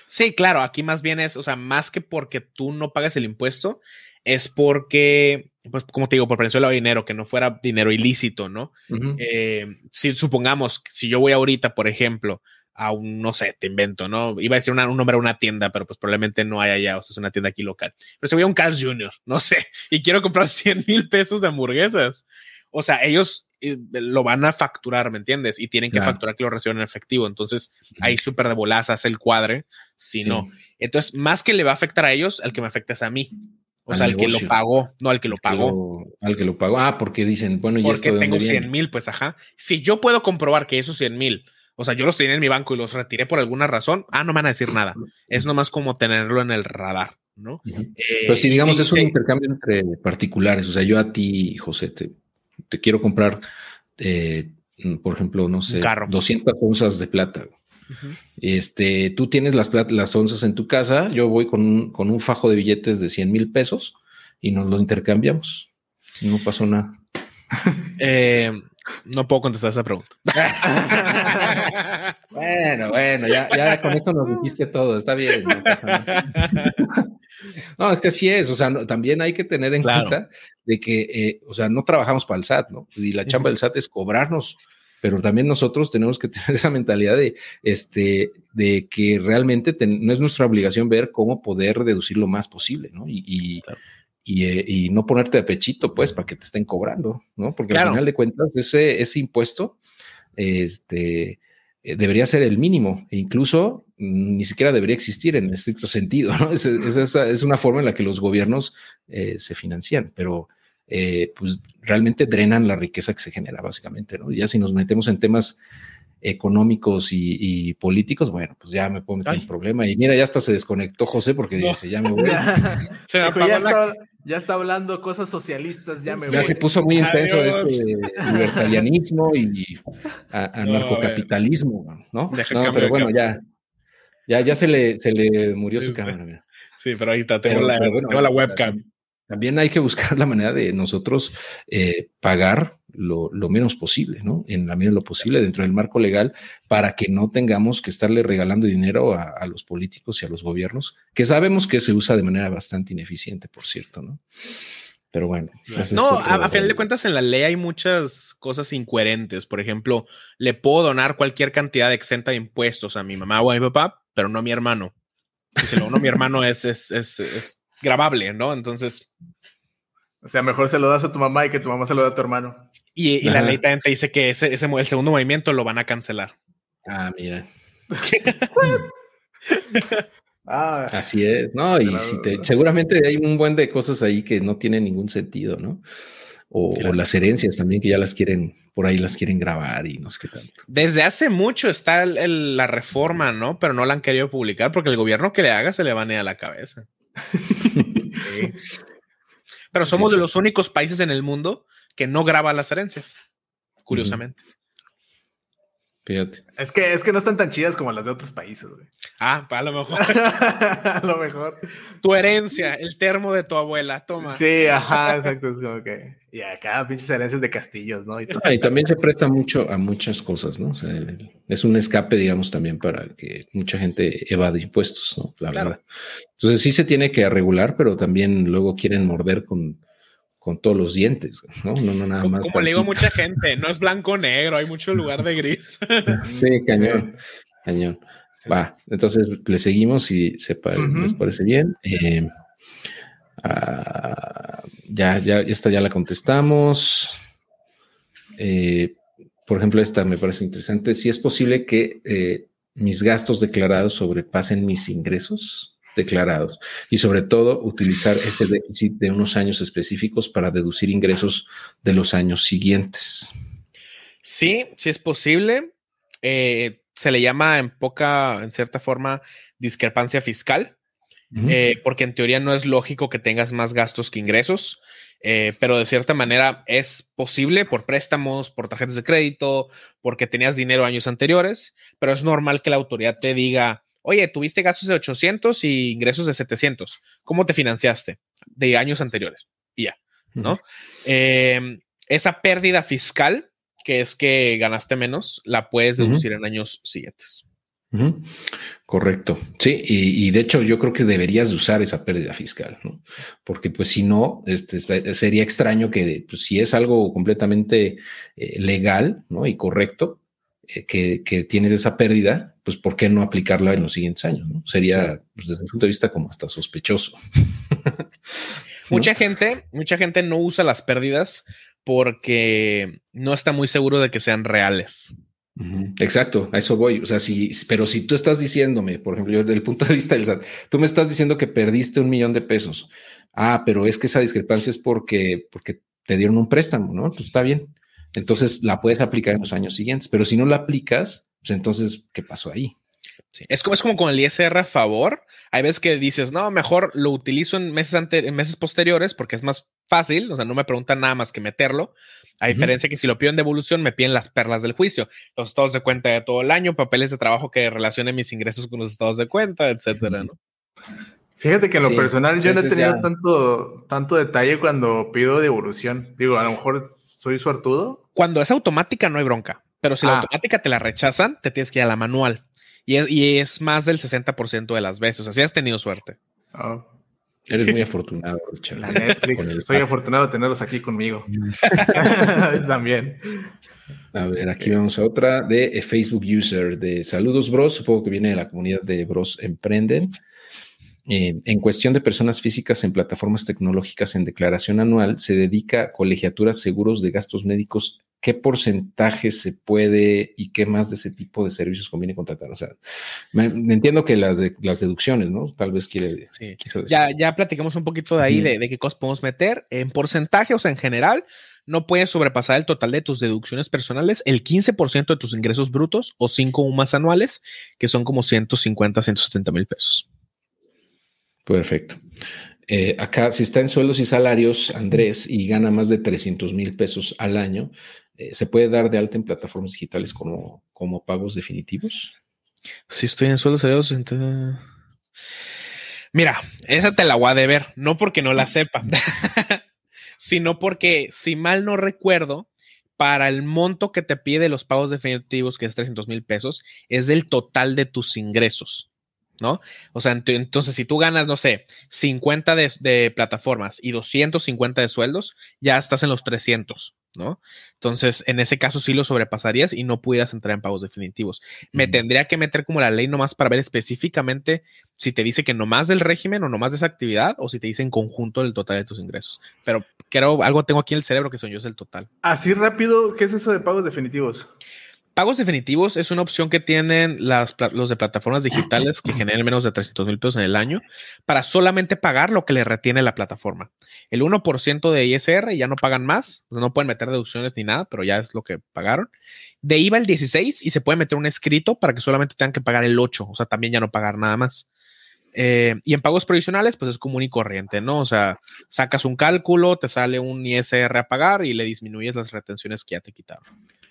Sí, claro, aquí más bien es, o sea, más que porque tú no pagas el impuesto, es porque, pues, como te digo, por precio de dinero, que no fuera dinero ilícito, ¿no? Eh, si supongamos, si yo voy ahorita, por ejemplo, a un, no sé, te invento, ¿no? Iba a decir un nombre a una tienda, pero pues probablemente no hay allá, o sea, es una tienda aquí local. Pero si voy a un Carl's Jr., no sé, y quiero comprar 100 mil pesos de hamburguesas, o sea, ellos eh, lo van a facturar, ¿me entiendes? Y tienen que facturar que lo reciban en efectivo. Entonces, ahí súper de bolas hace el cuadre, si no. Entonces, más que le va a afectar a ellos, al que me afecta es a mí. O sea, al que lo pagó, no al que lo pagó. al que lo pagó. Ah, porque dicen, bueno, y Porque tengo 100 mil, pues ajá. Si yo puedo comprobar que esos 100 mil o sea, yo los tenía en mi banco y los retiré por alguna razón. Ah, no me van a decir nada. Es nomás como tenerlo en el radar, ¿no? Pero si digamos es un intercambio entre particulares, o sea, yo a ti, José, te, quiero comprar, eh, por ejemplo, no sé, 200 onzas de plata. Este, tú tienes las, las onzas en tu casa, yo voy con un, con un fajo de billetes de 100 mil pesos y nos lo intercambiamos. No pasó nada. eh, no puedo contestar esa pregunta. bueno, bueno, ya, ya, con esto nos dijiste todo, está bien. No, es que así es, o sea, también hay que tener en cuenta de que, eh, o sea, no trabajamos para el SAT, ¿no? Y la chamba del SAT es cobrarnos, pero también nosotros tenemos que tener esa mentalidad de, este, de que realmente no es nuestra obligación ver cómo poder deducir lo más posible, ¿no? Y, y, no ponerte de pechito, pues, para que te estén cobrando, ¿no? Porque al final de cuentas, ese, ese impuesto este, eh, debería ser el mínimo e incluso mm, ni siquiera debería existir en estricto sentido, ¿no? Es, es, una forma en la que los gobiernos eh, se financian, pero pues realmente drenan la riqueza que se genera, básicamente, ¿no? Ya si nos metemos en temas económicos y, políticos, bueno, pues ya me puedo meter en problema. Y mira, ya hasta se desconectó José porque dice, ya me voy. se ya, está, hablando cosas socialistas, ya me ya se puso muy intenso este libertarianismo y anarcocapitalismo, ¿no? no pero bueno, ya, ya, ya se le, se le murió su cámara. Sí, pero ahí está, tengo, la, tengo la webcam. También hay que buscar la manera de nosotros eh, pagar lo, menos posible, ¿no? En la medida de lo posible dentro del marco legal para que no tengamos que estarle regalando dinero a, los políticos y a los gobiernos, que sabemos que se usa de manera bastante ineficiente, por cierto, ¿no? Pero bueno. No, a, a, final de cuentas en la ley hay muchas cosas incoherentes. Por ejemplo, le puedo donar cualquier cantidad exenta de impuestos a mi mamá o a mi papá, pero no a mi hermano. Si se lo dono a mi hermano es, es, es, es grabable, ¿no? Entonces. O sea, mejor se lo das a tu mamá y que tu mamá se lo da a tu hermano. Y, la ley también te dice que ese, ese, el segundo movimiento lo van a cancelar. Ah, mira. ah, Así es, ¿no? Y si te, seguramente hay un buen de cosas ahí que no tienen ningún sentido, ¿no? O, las herencias también que ya las quieren, por ahí las quieren grabar y no sé qué tanto. Desde hace mucho está la reforma, ¿no? Pero no la han querido publicar porque el gobierno que le haga se le banea la cabeza. Pero somos de los únicos países en el mundo que no graba las herencias, curiosamente. Fíjate. Es que, es que no están tan chidas como las de otros países, güey. Ah, a lo mejor. a lo mejor. Tu herencia, el termo de tu abuela, toma. Sí, ajá, exacto. Es como que. Y acá pinches herencias de castillos, ¿no? Y, ah, también se presta mucho a muchas cosas, ¿no? O sea, es un escape, digamos, también para que mucha gente evade impuestos, ¿no? La verdad. Entonces sí se tiene que regular, pero también luego quieren morder con con todos los dientes, ¿no? No, no nada más. Como le digo a mucha gente, no es blanco o negro, hay mucho lugar de gris. sí, cañón, cañón. Va, entonces le seguimos y se les parece bien. Eh, ah, ya, ya, esta ya la contestamos. Eh, por ejemplo, esta me parece interesante. Si es posible que eh, mis gastos declarados sobrepasen mis ingresos declarados y sobre todo utilizar ese déficit de unos años específicos para deducir ingresos de los años siguientes. Sí, sí es posible. Eh, se le llama en poca, en cierta forma, discrepancia fiscal, eh, porque en teoría no es lógico que tengas más gastos que ingresos, eh, pero de cierta manera es posible por préstamos, por tarjetas de crédito, porque tenías dinero años anteriores, pero es normal que la autoridad te diga, oye, tuviste gastos de 800 y ingresos de 700. ¿Cómo te financiaste de años anteriores? Y ya, ¿no? Em, esa pérdida fiscal, que es que ganaste menos, la puedes deducir en años siguientes. Correcto. Sí, y, de hecho yo creo que deberías usar esa pérdida fiscal, ¿no? Porque pues si no, este, sería extraño que pues, si es algo completamente eh, legal, ¿no? Y correcto, eh, que, tienes esa pérdida, pues ¿por qué no aplicarla en los siguientes años? ¿no? Sería, pues, desde mi punto de vista, como hasta sospechoso. Mucha gente, mucha gente no usa las pérdidas porque no está muy seguro de que sean reales. Exacto, a eso voy. O sea, si, pero si tú estás diciéndome, por ejemplo, yo desde el punto de vista del SAT, tú me estás diciendo que perdiste un millón de pesos. Ah, pero es que esa discrepancia es porque, porque te dieron un préstamo, ¿no? Pues está bien. Entonces la puedes aplicar en los años siguientes, pero si no la aplicas, pues entonces, ¿qué pasó ahí? Es, como, es como con el ISR a favor. Hay veces que dices, no, mejor lo utilizo en meses, ante, en meses posteriores porque es más fácil. O sea, no me preguntan nada más que meterlo. A diferencia que si lo pido en devolución, me piden las perlas del juicio, los estados de cuenta de todo el año, papeles de trabajo que relacionen mis ingresos con los estados de cuenta, etcétera, ¿no? Fíjate que en lo personal yo no he tenido tanto, tanto detalle cuando pido devolución. Digo, a lo mejor soy suertudo. Cuando es automática no hay bronca, pero si la ah. automática te la rechazan, te tienes que ir a la manual. Y es, más del 60% de las veces. O sea, si has tenido suerte. Oh. Eres muy afortunado, Richard. La Netflix. Estoy afortunado de tenerlos aquí conmigo. También. A ver, aquí vamos a otra de Facebook User de Saludos Bros. Supongo que viene de la comunidad de Bros Emprenden. Eh, en cuestión de personas físicas en plataformas tecnológicas en declaración anual, se dedica a colegiaturas, seguros de gastos médicos. ¿Qué porcentaje se puede y qué más de ese tipo de servicios conviene contratar? O sea, me, entiendo que las, las deducciones, ¿no? Tal vez quiere. Sí. Ya, ya platicamos un poquito de ahí de, de, qué cosas podemos meter. En porcentaje, o sea, en general, no puedes sobrepasar el total de tus deducciones personales, el 15% de tus ingresos brutos o 5 o más anuales, que son como 150, 170 mil pesos. Perfecto. Eh, acá, si está en sueldos y salarios, Andrés, y gana más de 300 mil pesos al año, eh, ¿se puede dar de alta en plataformas digitales como, como pagos definitivos? Si estoy en sueldos y salarios, Mira, esa te la voy a deber, no porque no la sepa, sino porque, si mal no recuerdo, para el monto que te pide los pagos definitivos, que es 300 mil pesos, es del total de tus ingresos. ¿No? O sea, entonces si tú ganas, no sé, 50 de, plataformas y 250 de sueldos, ya estás en los 300, ¿no? Entonces, en ese caso sí lo sobrepasarías y no pudieras entrar en pagos definitivos. Me tendría que meter como la ley nomás para ver específicamente si te dice que nomás del régimen o nomás de esa actividad o si te dice en conjunto el total de tus ingresos. Pero creo, algo tengo aquí en el cerebro que son yo es el total. Así rápido, ¿qué es eso de pagos definitivos? Pagos definitivos es una opción que tienen las, los de plataformas digitales que generan menos de 300 mil pesos en el año para solamente pagar lo que le retiene la plataforma. El 1% de ISR ya no pagan más, no pueden meter deducciones ni nada, pero ya es lo que pagaron. De IVA el 16 y se puede meter un escrito para que solamente tengan que pagar el 8, o sea, también ya no pagar nada más. Eh, y en pagos provisionales, pues es común y corriente, ¿no? O sea, sacas un cálculo, te sale un ISR a pagar y le disminuyes las retenciones que ya te quitaron.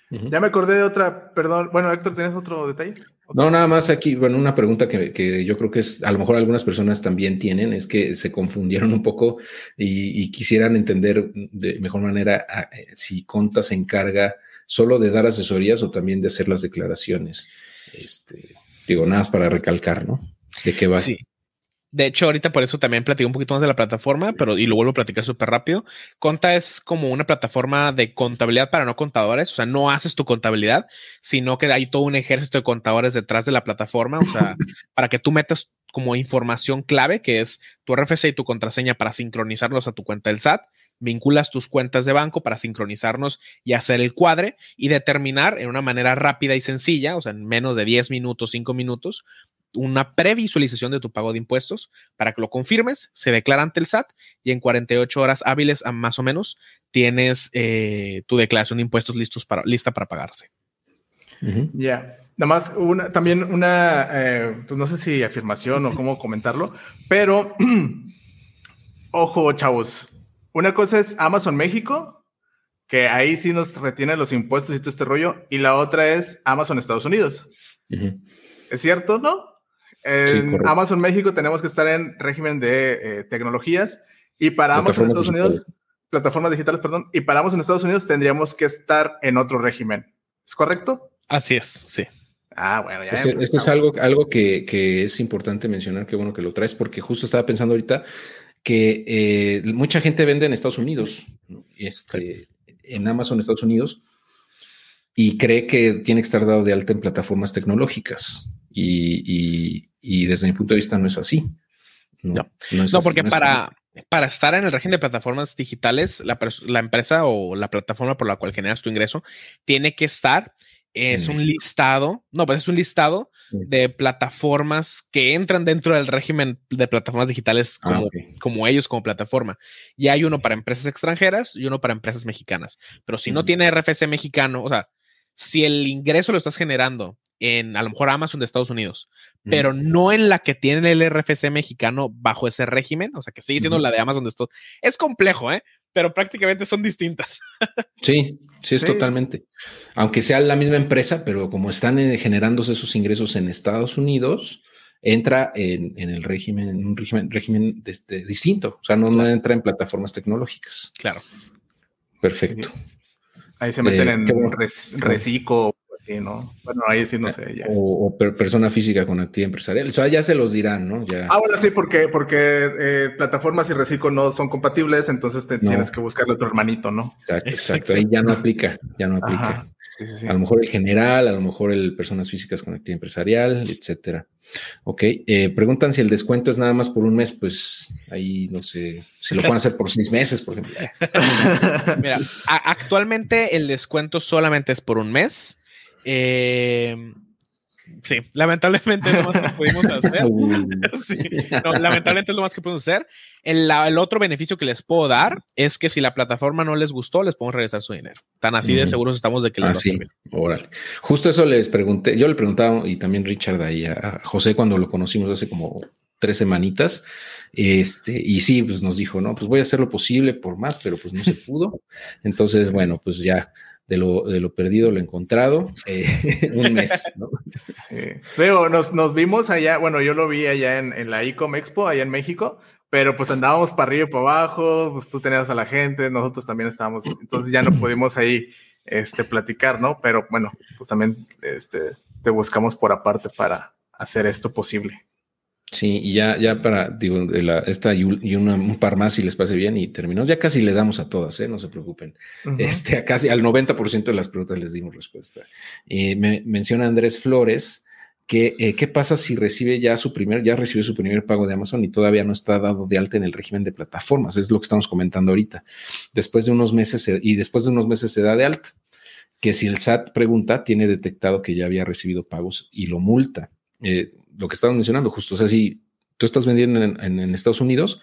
Ya me acordé de otra, perdón. Bueno, Héctor, ¿tienes otro detalle? No, nada más aquí, bueno, una pregunta que, yo creo que es, a lo mejor algunas personas también tienen, es que se confundieron un poco y, quisieran entender de mejor manera eh, si Conta se encarga solo de dar asesorías o también de hacer las declaraciones. Este, digo, nada más para recalcar, ¿no? ¿De qué va? Sí. De hecho, ahorita por eso también platico un poquito más de la plataforma, pero y lo vuelvo a platicar súper rápido. Conta es como una plataforma de contabilidad para no contadores, o sea, no haces tu contabilidad, sino que hay todo un ejército de contadores detrás de la plataforma, o sea, para que tú metas como información clave, que es tu RFC y tu contraseña para sincronizarlos a tu cuenta del SAT, vinculas tus cuentas de banco para sincronizarnos y hacer el cuadre y determinar en una manera rápida y sencilla, o sea, en menos de 10 minutos, 5 minutos, una previsualización de tu pago de impuestos para que lo confirmes, se declara ante el SAT y en 48 horas hábiles más o menos tienes eh, tu declaración de impuestos listos para, lista para pagarse. Ya. Nada más una, también una, eh, pues no sé si afirmación o cómo comentarlo, pero ojo, chavos. Una cosa es Amazon México, que ahí sí nos retiene los impuestos y todo este rollo, y la otra es Amazon Estados Unidos. ¿Es cierto, no? En Amazon México tenemos que estar en régimen de eh, tecnologías y para Amazon Estados Unidos, plataformas digitales, perdón, y para Amazon Estados Unidos tendríamos que estar en otro régimen. ¿Es correcto? Así es, sí. Ah, bueno, ya. esto es algo, algo que, que, es importante mencionar, qué bueno que lo traes, porque justo estaba pensando ahorita que eh, mucha gente vende en Estados Unidos, este, en Amazon Estados Unidos, y cree que tiene que estar dado de alta en plataformas tecnológicas. Y, y, desde mi punto de vista no es así. No, no, porque para, para estar en el régimen de plataformas digitales, la, la, empresa o la plataforma por la cual generas tu ingreso tiene que estar. Es un listado, no, pues es un listado de plataformas que entran dentro del régimen de plataformas digitales ah, como, como, ellos, como plataforma. Y hay uno para empresas extranjeras y uno para empresas mexicanas. Pero si no tiene RFC mexicano, o sea, si el ingreso lo estás generando en a lo mejor Amazon de Estados Unidos, pero no en la que tiene el RFC mexicano bajo ese régimen, o sea, que sigue siendo la de Amazon de Estados Es complejo, ¿eh? Pero prácticamente son distintas. sí, sí, es totalmente. Aunque sea la misma empresa, pero como están eh, generándose esos ingresos en Estados Unidos, entra en, el régimen, en un régimen, régimen este, distinto. O sea, no, entra en plataformas tecnológicas. Claro. Perfecto. Ahí se meten eh, en reciclo, ¿no? Bueno, ahí sí no sé. Ya. O, persona física con actividad empresarial. O sea, ya se los dirán, ¿no? Ya. Ah, bueno, sí, porque, porque eh, plataformas y reciclo no son compatibles, entonces te tienes que buscarle otro hermanito, ¿no? Exacto, exacto. Ahí ya no aplica, ya no aplica. A lo mejor el general, a lo mejor el personas físicas con actividad empresarial, etcétera. Ok, eh, preguntan si el descuento es nada más por un mes, pues ahí no sé, si lo pueden hacer por seis meses, por ejemplo. Mira, actualmente el descuento solamente es por un mes. Eh, Sí, lamentablemente es lo más que pudimos hacer. lamentablemente es lo más que podemos hacer. El, otro beneficio que les puedo dar es que si la plataforma no les gustó, les podemos regresar su dinero. Tan así de seguros estamos de que les así. Órale. Justo eso les pregunté, yo le preguntaba y también Richard ahí a José cuando lo conocimos hace como tres semanitas. Este, y sí, pues nos dijo, no, pues voy a hacer lo posible por más, pero pues no se pudo. Entonces, bueno, pues ya de lo, de lo perdido, lo encontrado, eh, un mes, ¿no? Sí. Nos, nos vimos allá, bueno, yo lo vi allá en, en la ICOM Expo, allá en México, pero pues andábamos para arriba y para abajo, pues tú tenías a la gente, nosotros también estábamos, entonces ya no pudimos ahí este, platicar, ¿no? Pero bueno, pues también este, te buscamos por aparte para hacer esto posible. Sí, y ya, ya para, digo, la, esta y, un par más si les pase bien y terminamos. Ya casi le damos a todas, ¿eh? no se preocupen. Este, a casi al 90% de las preguntas les dimos respuesta. Eh, me menciona Andrés Flores que eh, qué pasa si recibe ya su primer, ya recibió su primer pago de Amazon y todavía no está dado de alta en el régimen de plataformas. Es lo que estamos comentando ahorita. Después de unos meses y después de unos meses se da de alta. Que si el SAT pregunta, tiene detectado que ya había recibido pagos y lo multa. Eh, lo que estamos mencionando, justo, o sea, si tú estás vendiendo en, Estados Unidos,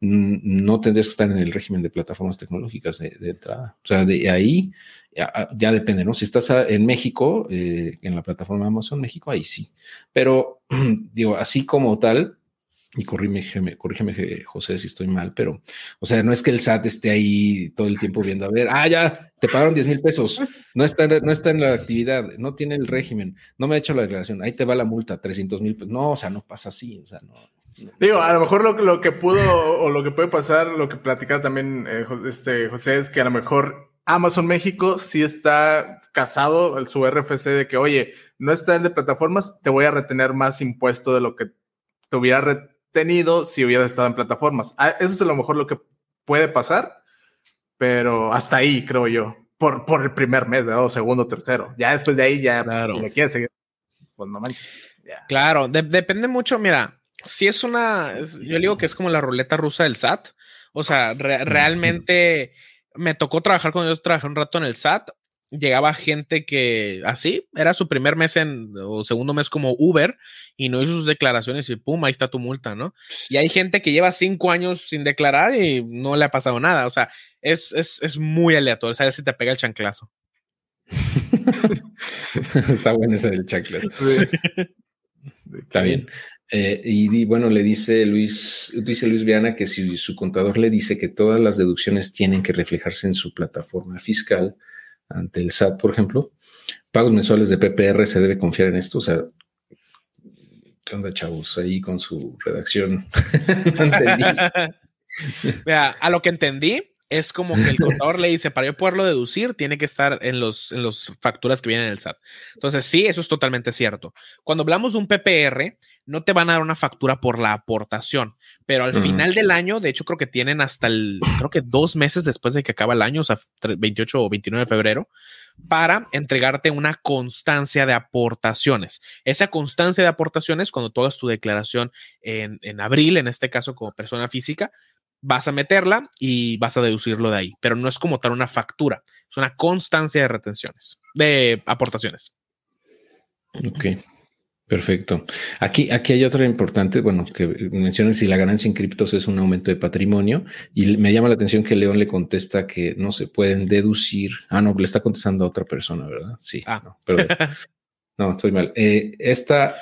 no tendrías que estar en el régimen de plataformas tecnológicas de, entrada. O sea, de ahí ya, depende, ¿no? Si estás en México, eh, en la plataforma Amazon México, ahí sí. Pero digo, así como tal, y corrígeme, corrígeme, José, si estoy mal, pero, o sea, no es que el SAT esté ahí todo el tiempo viendo, a ver, ah, ya, te pagaron 10 mil pesos, no está, no está en la actividad, no tiene el régimen, no me ha hecho la declaración, ahí te va la multa, 300 mil pesos. No, o sea, no pasa así, o sea, no. Digo, a lo mejor lo, lo, que pudo o lo que puede pasar, lo que platicaba también eh, este, José, es que a lo mejor Amazon México sí está casado, su RFC, de que, oye, no está en de plataformas, te voy a retener más impuesto de lo que te hubiera tenido si hubiera estado en plataformas. Ah, eso es a lo mejor lo que puede pasar, pero hasta ahí creo yo, por, por el primer mes, o segundo, tercero. Ya después de ahí ya claro. me quieres seguir, pues no manches. Claro, depende mucho, mira, si es una, yo digo que es como la ruleta rusa del SAT, o sea, realmente me tocó trabajar con ellos, trabajé un rato en el SAT llegaba gente que así era su primer mes en o segundo mes como Uber y no hizo sus declaraciones y pum, ahí está tu multa, ¿no? Y hay gente que lleva cinco años sin declarar y no le ha pasado nada. O sea, es, es, es muy aleatorio. Sabes si te pega el chanclazo. está bueno ese del chanclazo. Está bien. Eh, y, bueno, le dice Luis, dice Luis Viana que si su contador le dice que todas las deducciones tienen que reflejarse en su plataforma fiscal, ante el SAT, por ejemplo, pagos mensuales de PPR, ¿se debe confiar en esto? O sea, ¿qué onda, chavos? Ahí con su redacción. A lo que entendí, es como que el contador le dice, para yo poderlo deducir, tiene que estar en los, en los facturas que vienen en el SAT. Entonces, sí, eso es totalmente cierto. Cuando hablamos de un PPR, no te van a dar una factura por la aportación, pero al final del año, de hecho, creo que tienen hasta el, creo que dos meses después de que acaba el año, o sea, 28 o 29 de febrero, para entregarte una constancia de aportaciones. Esa constancia de aportaciones, cuando tú hagas tu declaración en, en abril, en este caso como persona física, vas a meterla y vas a deducirlo de ahí, pero no es como tal una factura, es una constancia de retenciones, de aportaciones. Ok, perfecto. Aquí, aquí hay otra importante, bueno, que mencionan si la ganancia en criptos es un aumento de patrimonio y me llama la atención que León le contesta que no se pueden deducir. Ah, no, le está contestando a otra persona, ¿verdad? Sí. Ah. No, perdón. no, estoy mal. Eh, esta,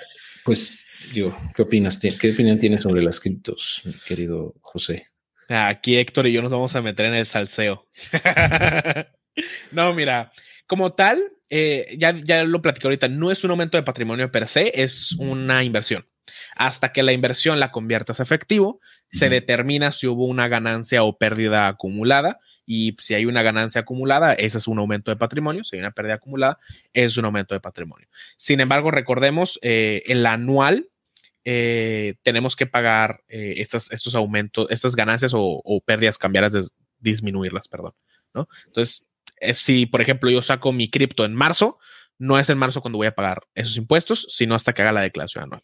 pues, yo, ¿qué opinas? ¿Qué opinión tienes sobre las criptos, querido José? Aquí Héctor y yo nos vamos a meter en el salseo. no, mira, como tal, eh, ya, ya lo platicé ahorita, no es un aumento de patrimonio per se, es una inversión. Hasta que la inversión la conviertas a efectivo, se determina si hubo una ganancia o pérdida acumulada. Y si hay una ganancia acumulada, ese es un aumento de patrimonio. Si hay una pérdida acumulada, es un aumento de patrimonio. Sin embargo, recordemos, eh, el anual eh, tenemos que pagar eh, estas, estos aumentos, estas ganancias o, pérdidas cambiadas, disminuirlas, perdón, ¿no? Entonces, si por ejemplo yo saco mi cripto en marzo, no es en marzo cuando voy a pagar esos impuestos, sino hasta que haga la declaración anual.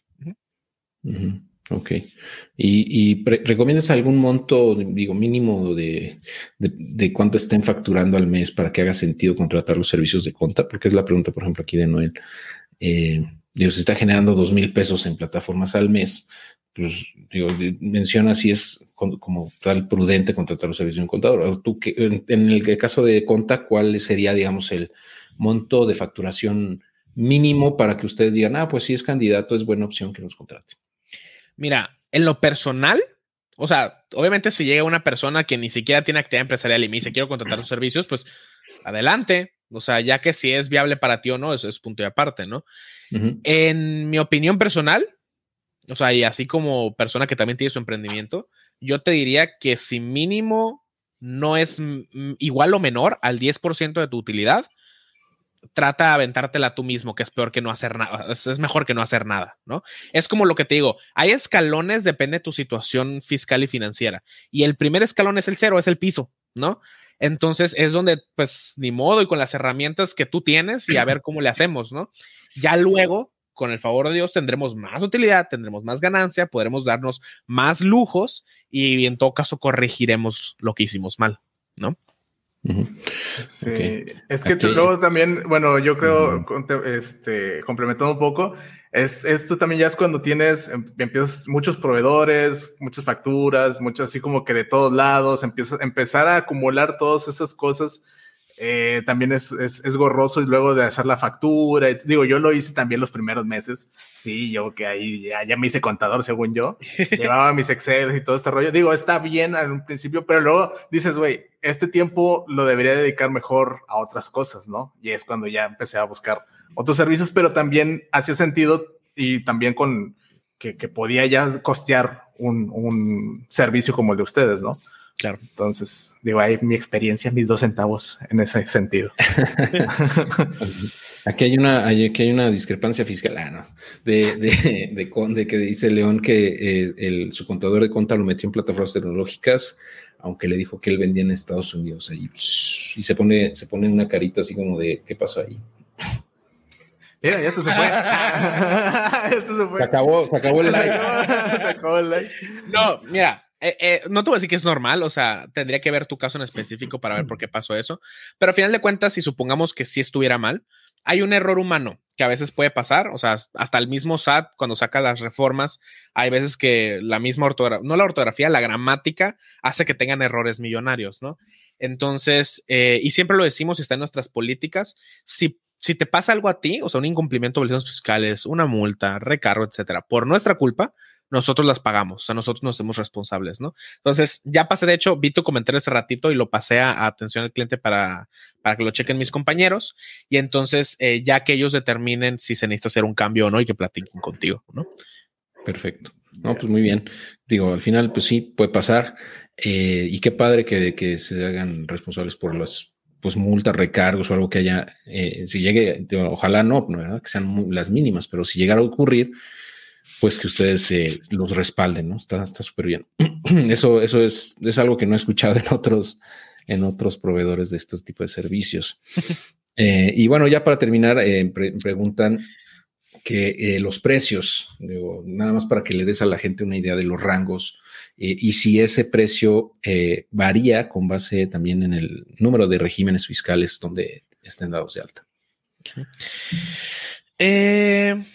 Ok. ¿Y, recomiendas algún monto, digo, mínimo de, de, cuánto estén facturando al mes para que haga sentido contratar los servicios de conta? Porque es la pregunta, por ejemplo, aquí de Noel. Eh, digo, se está generando dos mil pesos en plataformas al mes, pues digo, menciona si es como, tal prudente contratar los servicios de un contador. Tú, que, en, el caso de Conta, ¿cuál sería, digamos, el monto de facturación mínimo para que ustedes digan, ah, pues si es candidato, es buena opción que nos contrate? Mira, en lo personal, o sea, obviamente si llega una persona que ni siquiera tiene actividad empresarial y me dice quiero contratar sus servicios, pues adelante. O sea, ya que si es viable para ti o no, eso es punto y aparte, ¿no? En mi opinión personal, o sea, y así como persona que también tiene su emprendimiento, yo te diría que si mínimo no es igual o menor al 10% de tu utilidad, trata de aventártela tú mismo, que es peor que no hacer nada, es mejor que no hacer nada, ¿no? Es como lo que te digo, hay escalones, depende de tu situación fiscal y financiera, y el primer escalón es el cero, es el piso, ¿no? Entonces es donde, pues, ni modo y con las herramientas que tú tienes y a ver cómo le hacemos, ¿no? Ya luego, con el favor de Dios, tendremos más utilidad, tendremos más ganancia, podremos darnos más lujos y en todo caso corregiremos lo que hicimos mal, ¿no? Sí, es que luego también, bueno, yo creo, este, complementando un poco, es, esto también ya es cuando tienes, em, empiezas muchos proveedores, muchas facturas, muchas así como que de todos lados, empiezas, empezar a acumular todas esas cosas eh, también es, es, es, gorroso y luego de hacer la factura. digo, yo lo hice también los primeros meses. Sí, yo que ahí ya, ya me hice contador, según yo. Llevaba mis Excel y todo este rollo. Digo, está bien al principio, pero luego dices, güey, este tiempo lo debería dedicar mejor a otras cosas, ¿no? Y es cuando ya empecé a buscar otros servicios, pero también hacía sentido y también con que, que podía ya costear un, un servicio como el de ustedes, ¿no? Claro. Entonces, digo, ahí mi experiencia, mis dos centavos en ese sentido. aquí hay una, aquí hay una discrepancia fiscal, ah, no, de, de, de, que dice León que eh, el, su contador de cuenta lo metió en plataformas tecnológicas, aunque le dijo que él vendía en Estados Unidos ahí, y se pone, se pone una carita así como de ¿qué pasó ahí? Mira, ya esto se fue. esto se fue. Se acabó, se acabó el like. se acabó el like. No, mira, eh, eh, no te voy a decir que es normal, o sea, tendría que ver tu caso en específico para ver por qué pasó eso, pero al final de cuentas, si supongamos que sí estuviera mal, hay un error humano que a veces puede pasar, o sea, hasta el mismo SAT cuando saca las reformas, hay veces que la misma ortografía, no la ortografía, la gramática hace que tengan errores millonarios, ¿no? Entonces, eh, y siempre lo decimos, está en nuestras políticas, si, si te pasa algo a ti, o sea, un incumplimiento de obligaciones fiscales, una multa, recargo, etcétera, por nuestra culpa, nosotros las pagamos, o sea, nosotros nos hacemos responsables, ¿no? Entonces, ya pasé, de hecho, vi tu comentario ese ratito y lo pasé a, atención al cliente para, para que lo chequen mis compañeros y entonces eh, ya que ellos determinen si se necesita hacer un cambio o no y que platiquen contigo, ¿no? Perfecto. No, pues muy bien. Digo, al final, pues sí, puede pasar. Eh, y qué padre que, que se hagan responsables por las pues multas, recargos o algo que haya, eh, si llegue, ojalá no, ¿verdad? Que sean las mínimas, pero si llegara a ocurrir, pues que ustedes eh, los respalden, ¿no? Está súper bien. Eso, eso es, es algo que no he escuchado en otros, en otros proveedores de estos tipos de servicios. Eh, y bueno, ya para terminar, preguntan que los precios, nada más para que le des a la gente una idea de los rangos eh, y si ese precio eh, varía con base también en el número de regímenes fiscales donde estén dados de alta. Eh,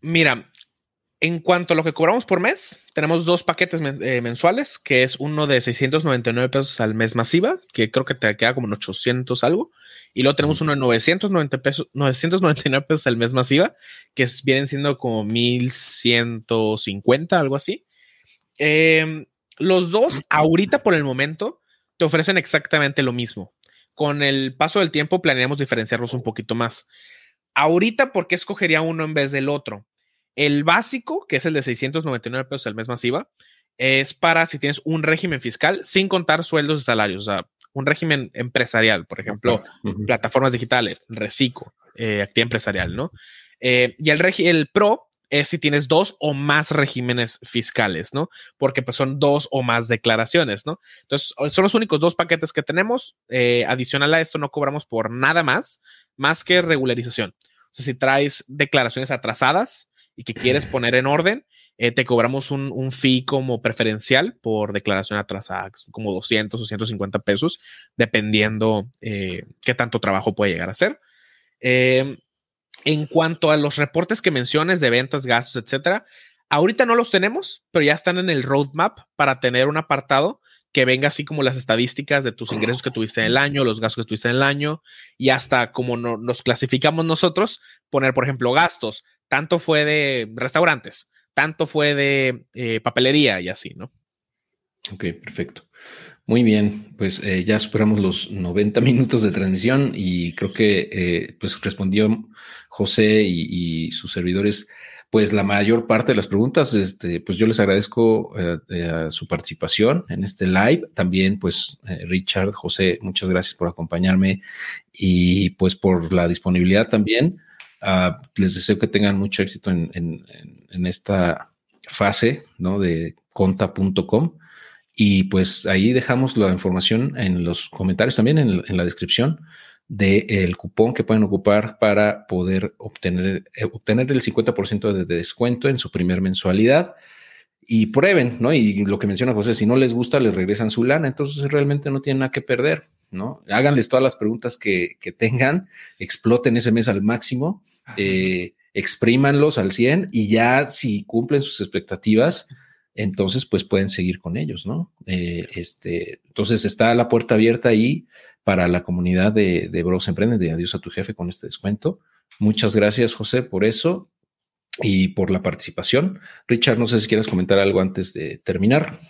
mira, en cuanto a lo que cobramos por mes, tenemos dos paquetes mensuales, que es uno de 699 pesos al mes masiva, que creo que te queda como en 800 algo, y luego tenemos uno de 990 pesos, 999 pesos al mes masiva, que vienen siendo como 1150, algo así. Em, los dos, ahorita por el momento, te ofrecen exactamente lo mismo. Con el paso del tiempo planeamos diferenciarlos un poquito más. Ahorita, ¿por qué escogería uno en vez del otro? El básico, que es el de 699 pesos al mes masiva, es para si tienes un régimen fiscal sin contar sueldos y salarios, o sea, un régimen empresarial, por ejemplo, plataformas digitales, reciclo, eh, actividad empresarial, ¿no? Eh, y el, el Pro es si tienes dos o más regímenes fiscales, ¿no? Porque pues son dos o más declaraciones, ¿no? Entonces, son los únicos dos paquetes que tenemos. Eh, adicional a esto, no cobramos por nada más, más que regularización. O sea, si traes declaraciones atrasadas y que quieres poner en orden, eh, te cobramos un, un, fee como preferencial por declaración atrasada, como 200 o 150 pesos, dependiendo eh, qué tanto trabajo puede llegar a ser. En cuanto a los reportes que menciones de ventas, gastos, etcétera, ahorita no los tenemos, pero ya están en el roadmap para tener un apartado que venga así como las estadísticas de tus ingresos que tuviste en el año, los gastos que tuviste en el año y hasta como no, nos clasificamos nosotros, poner, por ejemplo, gastos. Tanto fue de restaurantes, tanto fue de eh, papelería y así, ¿no? Ok, perfecto. Muy bien, pues eh, ya superamos los 90 minutos de transmisión y creo que eh, pues respondió José y, sus servidores pues la mayor parte de las preguntas. Este, pues yo les agradezco eh, su participación en este live. También pues Richard, José, muchas gracias por acompañarme y pues por la disponibilidad también. Ah, les deseo que tengan mucho éxito en, en esta fase ¿no? de conta.com. Y pues ahí dejamos la información en los comentarios también, en, la descripción del cupón que pueden ocupar para poder obtener, eh, obtener el 50% de descuento en su primer mensualidad. Y prueben, ¿no? Y lo que menciona José, si no les gusta, les regresan su lana, entonces realmente no tienen nada que perder, ¿no? Háganles todas las preguntas que, tengan, exploten ese mes al máximo, eh, exprímanlos al 100 y ya si cumplen sus expectativas, entonces pues pueden seguir con ellos, ¿no? Eh, este, entonces está la puerta abierta ahí para la comunidad de, de Bros Emprende, de Adiós a tu jefe con este descuento. Muchas gracias, José, por eso y por la participación. Richard, no sé si quieres comentar algo antes de terminar.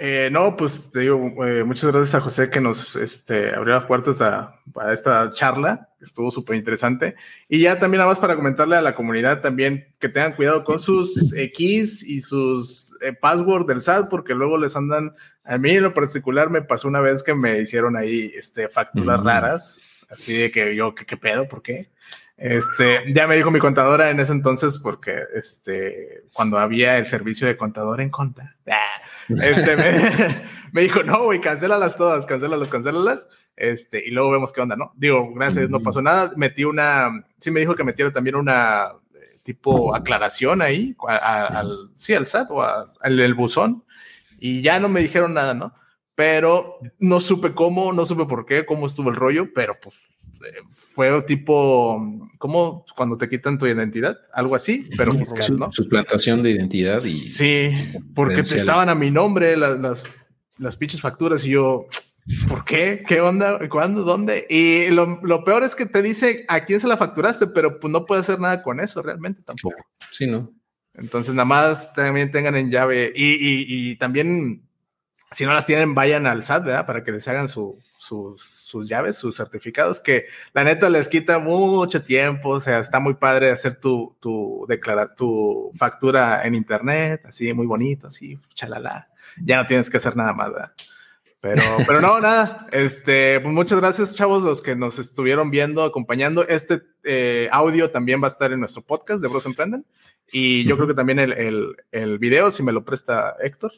Eh, no, pues te digo, eh, muchas gracias a José que nos este, abrió las puertas a, esta charla, estuvo súper interesante. Y ya también nada más para comentarle a la comunidad también que tengan cuidado con sus keys y sus eh, password del SAT, porque luego les andan, a mí en lo particular me pasó una vez que me hicieron ahí este, facturas raras, así de que yo, ¿qué, qué pedo? ¿Por qué? Este, ya me dijo mi contadora en ese entonces, porque este, cuando había el servicio de contador en conta, ah, este, me, dijo, no, güey, cancélalas todas, cancélalas, cancélalas. Este, y luego vemos qué onda, ¿no? Digo, gracias, no pasó nada. Metí una, sí me dijo que metiera también una eh, tipo aclaración ahí, al, sí, al SAT o al el buzón. Y ya no me dijeron nada, ¿no? Pero no supe cómo, no supe por qué, cómo estuvo el rollo, pero pues fue tipo, como cuando te quitan tu identidad? Algo así, pero fiscal, ¿no? Suplantación de identidad y. Sí, porque te estaban a mi nombre las, las, las pinches facturas y yo, ¿por qué? ¿Qué onda? ¿Cuándo? ¿Dónde? Y lo, lo, peor es que te dice a quién se la facturaste, pero pues no puede hacer nada con eso realmente tampoco. Sí, ¿no? Entonces, nada más también tengan en llave y, y, y también si no las tienen, vayan al SAT, ¿verdad? Para que les hagan su, sus, sus, llaves, sus certificados, que la neta les quita mucho tiempo, o sea, está muy padre hacer tu, tu, tu factura en internet, así, muy bonito, así, chalala. Ya no tienes que hacer nada más, ¿verdad? Pero, pero no, nada. Este, pues muchas gracias, chavos, los que nos estuvieron viendo, acompañando. Este eh, audio también va a estar en nuestro podcast de Bros Emprenden. Y yo creo que también el, el, el, video, si me lo presta Héctor.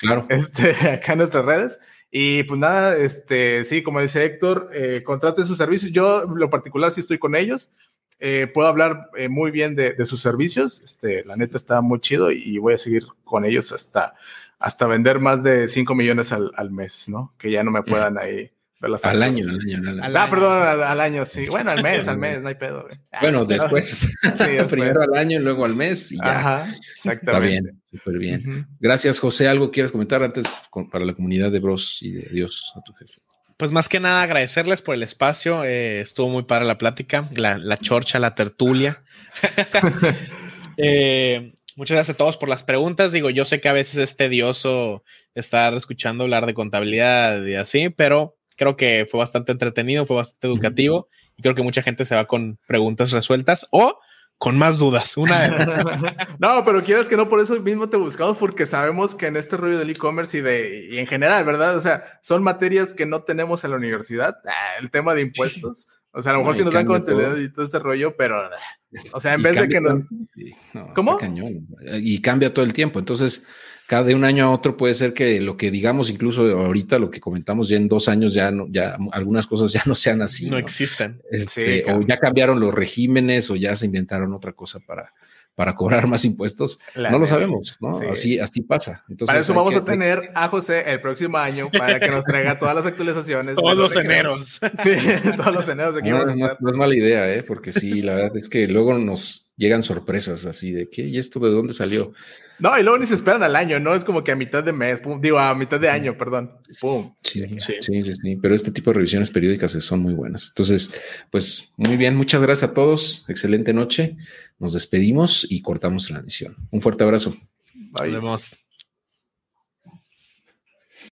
Claro. Este, acá en nuestras redes. Y pues nada, este, sí, como dice Héctor, eh, contraten sus servicios. Yo, lo particular, sí estoy con ellos. Eh, puedo hablar eh, muy bien de, de, sus servicios. Este, la neta está muy chido y voy a seguir con ellos hasta, hasta vender más de 5 millones al, al, mes, ¿no? Que ya no me puedan ahí ver la Al año, al año, al año. Ah, perdón, al, al, año, sí. Bueno, al mes, al mes, no hay pedo. Güey. Bueno, después. sí, después. Primero al año y luego al mes y ya. Ajá, exactamente. Está bien, súper bien. Uh -huh. Gracias, José. ¿Algo quieres comentar antes con, para la comunidad de Bros y de Dios a tu jefe? Pues más que nada agradecerles por el espacio. Eh, estuvo muy para la plática, la, la chorcha, la tertulia. eh, Muchas gracias a todos por las preguntas. Digo, yo sé que a veces es tedioso estar escuchando hablar de contabilidad y así, pero creo que fue bastante entretenido, fue bastante educativo uh -huh. y creo que mucha gente se va con preguntas resueltas o con más dudas. Una no, pero quieres que no, por eso mismo te buscamos, porque sabemos que en este rollo del e-commerce y de y en general, ¿verdad? O sea, son materias que no tenemos en la universidad. Ah, el tema de impuestos. O sea, a lo mejor no, sí nos dan contenido y todo ese rollo, pero, o sea, en y vez de que nos... No, ¿Cómo? Cañón. Y cambia todo el tiempo. Entonces, cada de un año a otro puede ser que lo que digamos, incluso ahorita lo que comentamos ya en dos años, ya, no, ya algunas cosas ya no sean así. No, no. existen. Este, sí, o ya cambiaron los regímenes o ya se inventaron otra cosa para, para cobrar más impuestos. La no lo sabemos, ¿no? Sí. Así, así pasa. Entonces, para eso vamos que... a tener a José el próximo año para que nos traiga todas las actualizaciones. todos los eneros. Sí, todos los eneros. Aquí no, no, no, es mala idea, ¿eh? Porque sí, la verdad es que luego nos llegan sorpresas así de ¿qué? ¿Y esto de dónde salió? No, y luego ni se esperan al año, ¿no? Es como que a mitad de mes, pum, digo, a mitad de año, perdón. Pum. Sí, sí, sí, sí, sí, pero este tipo de revisiones periódicas son muy buenas. Entonces, pues muy bien, muchas gracias a todos. Excelente noche. Nos despedimos y cortamos la emisión. Un fuerte abrazo. Bye. Nos vemos.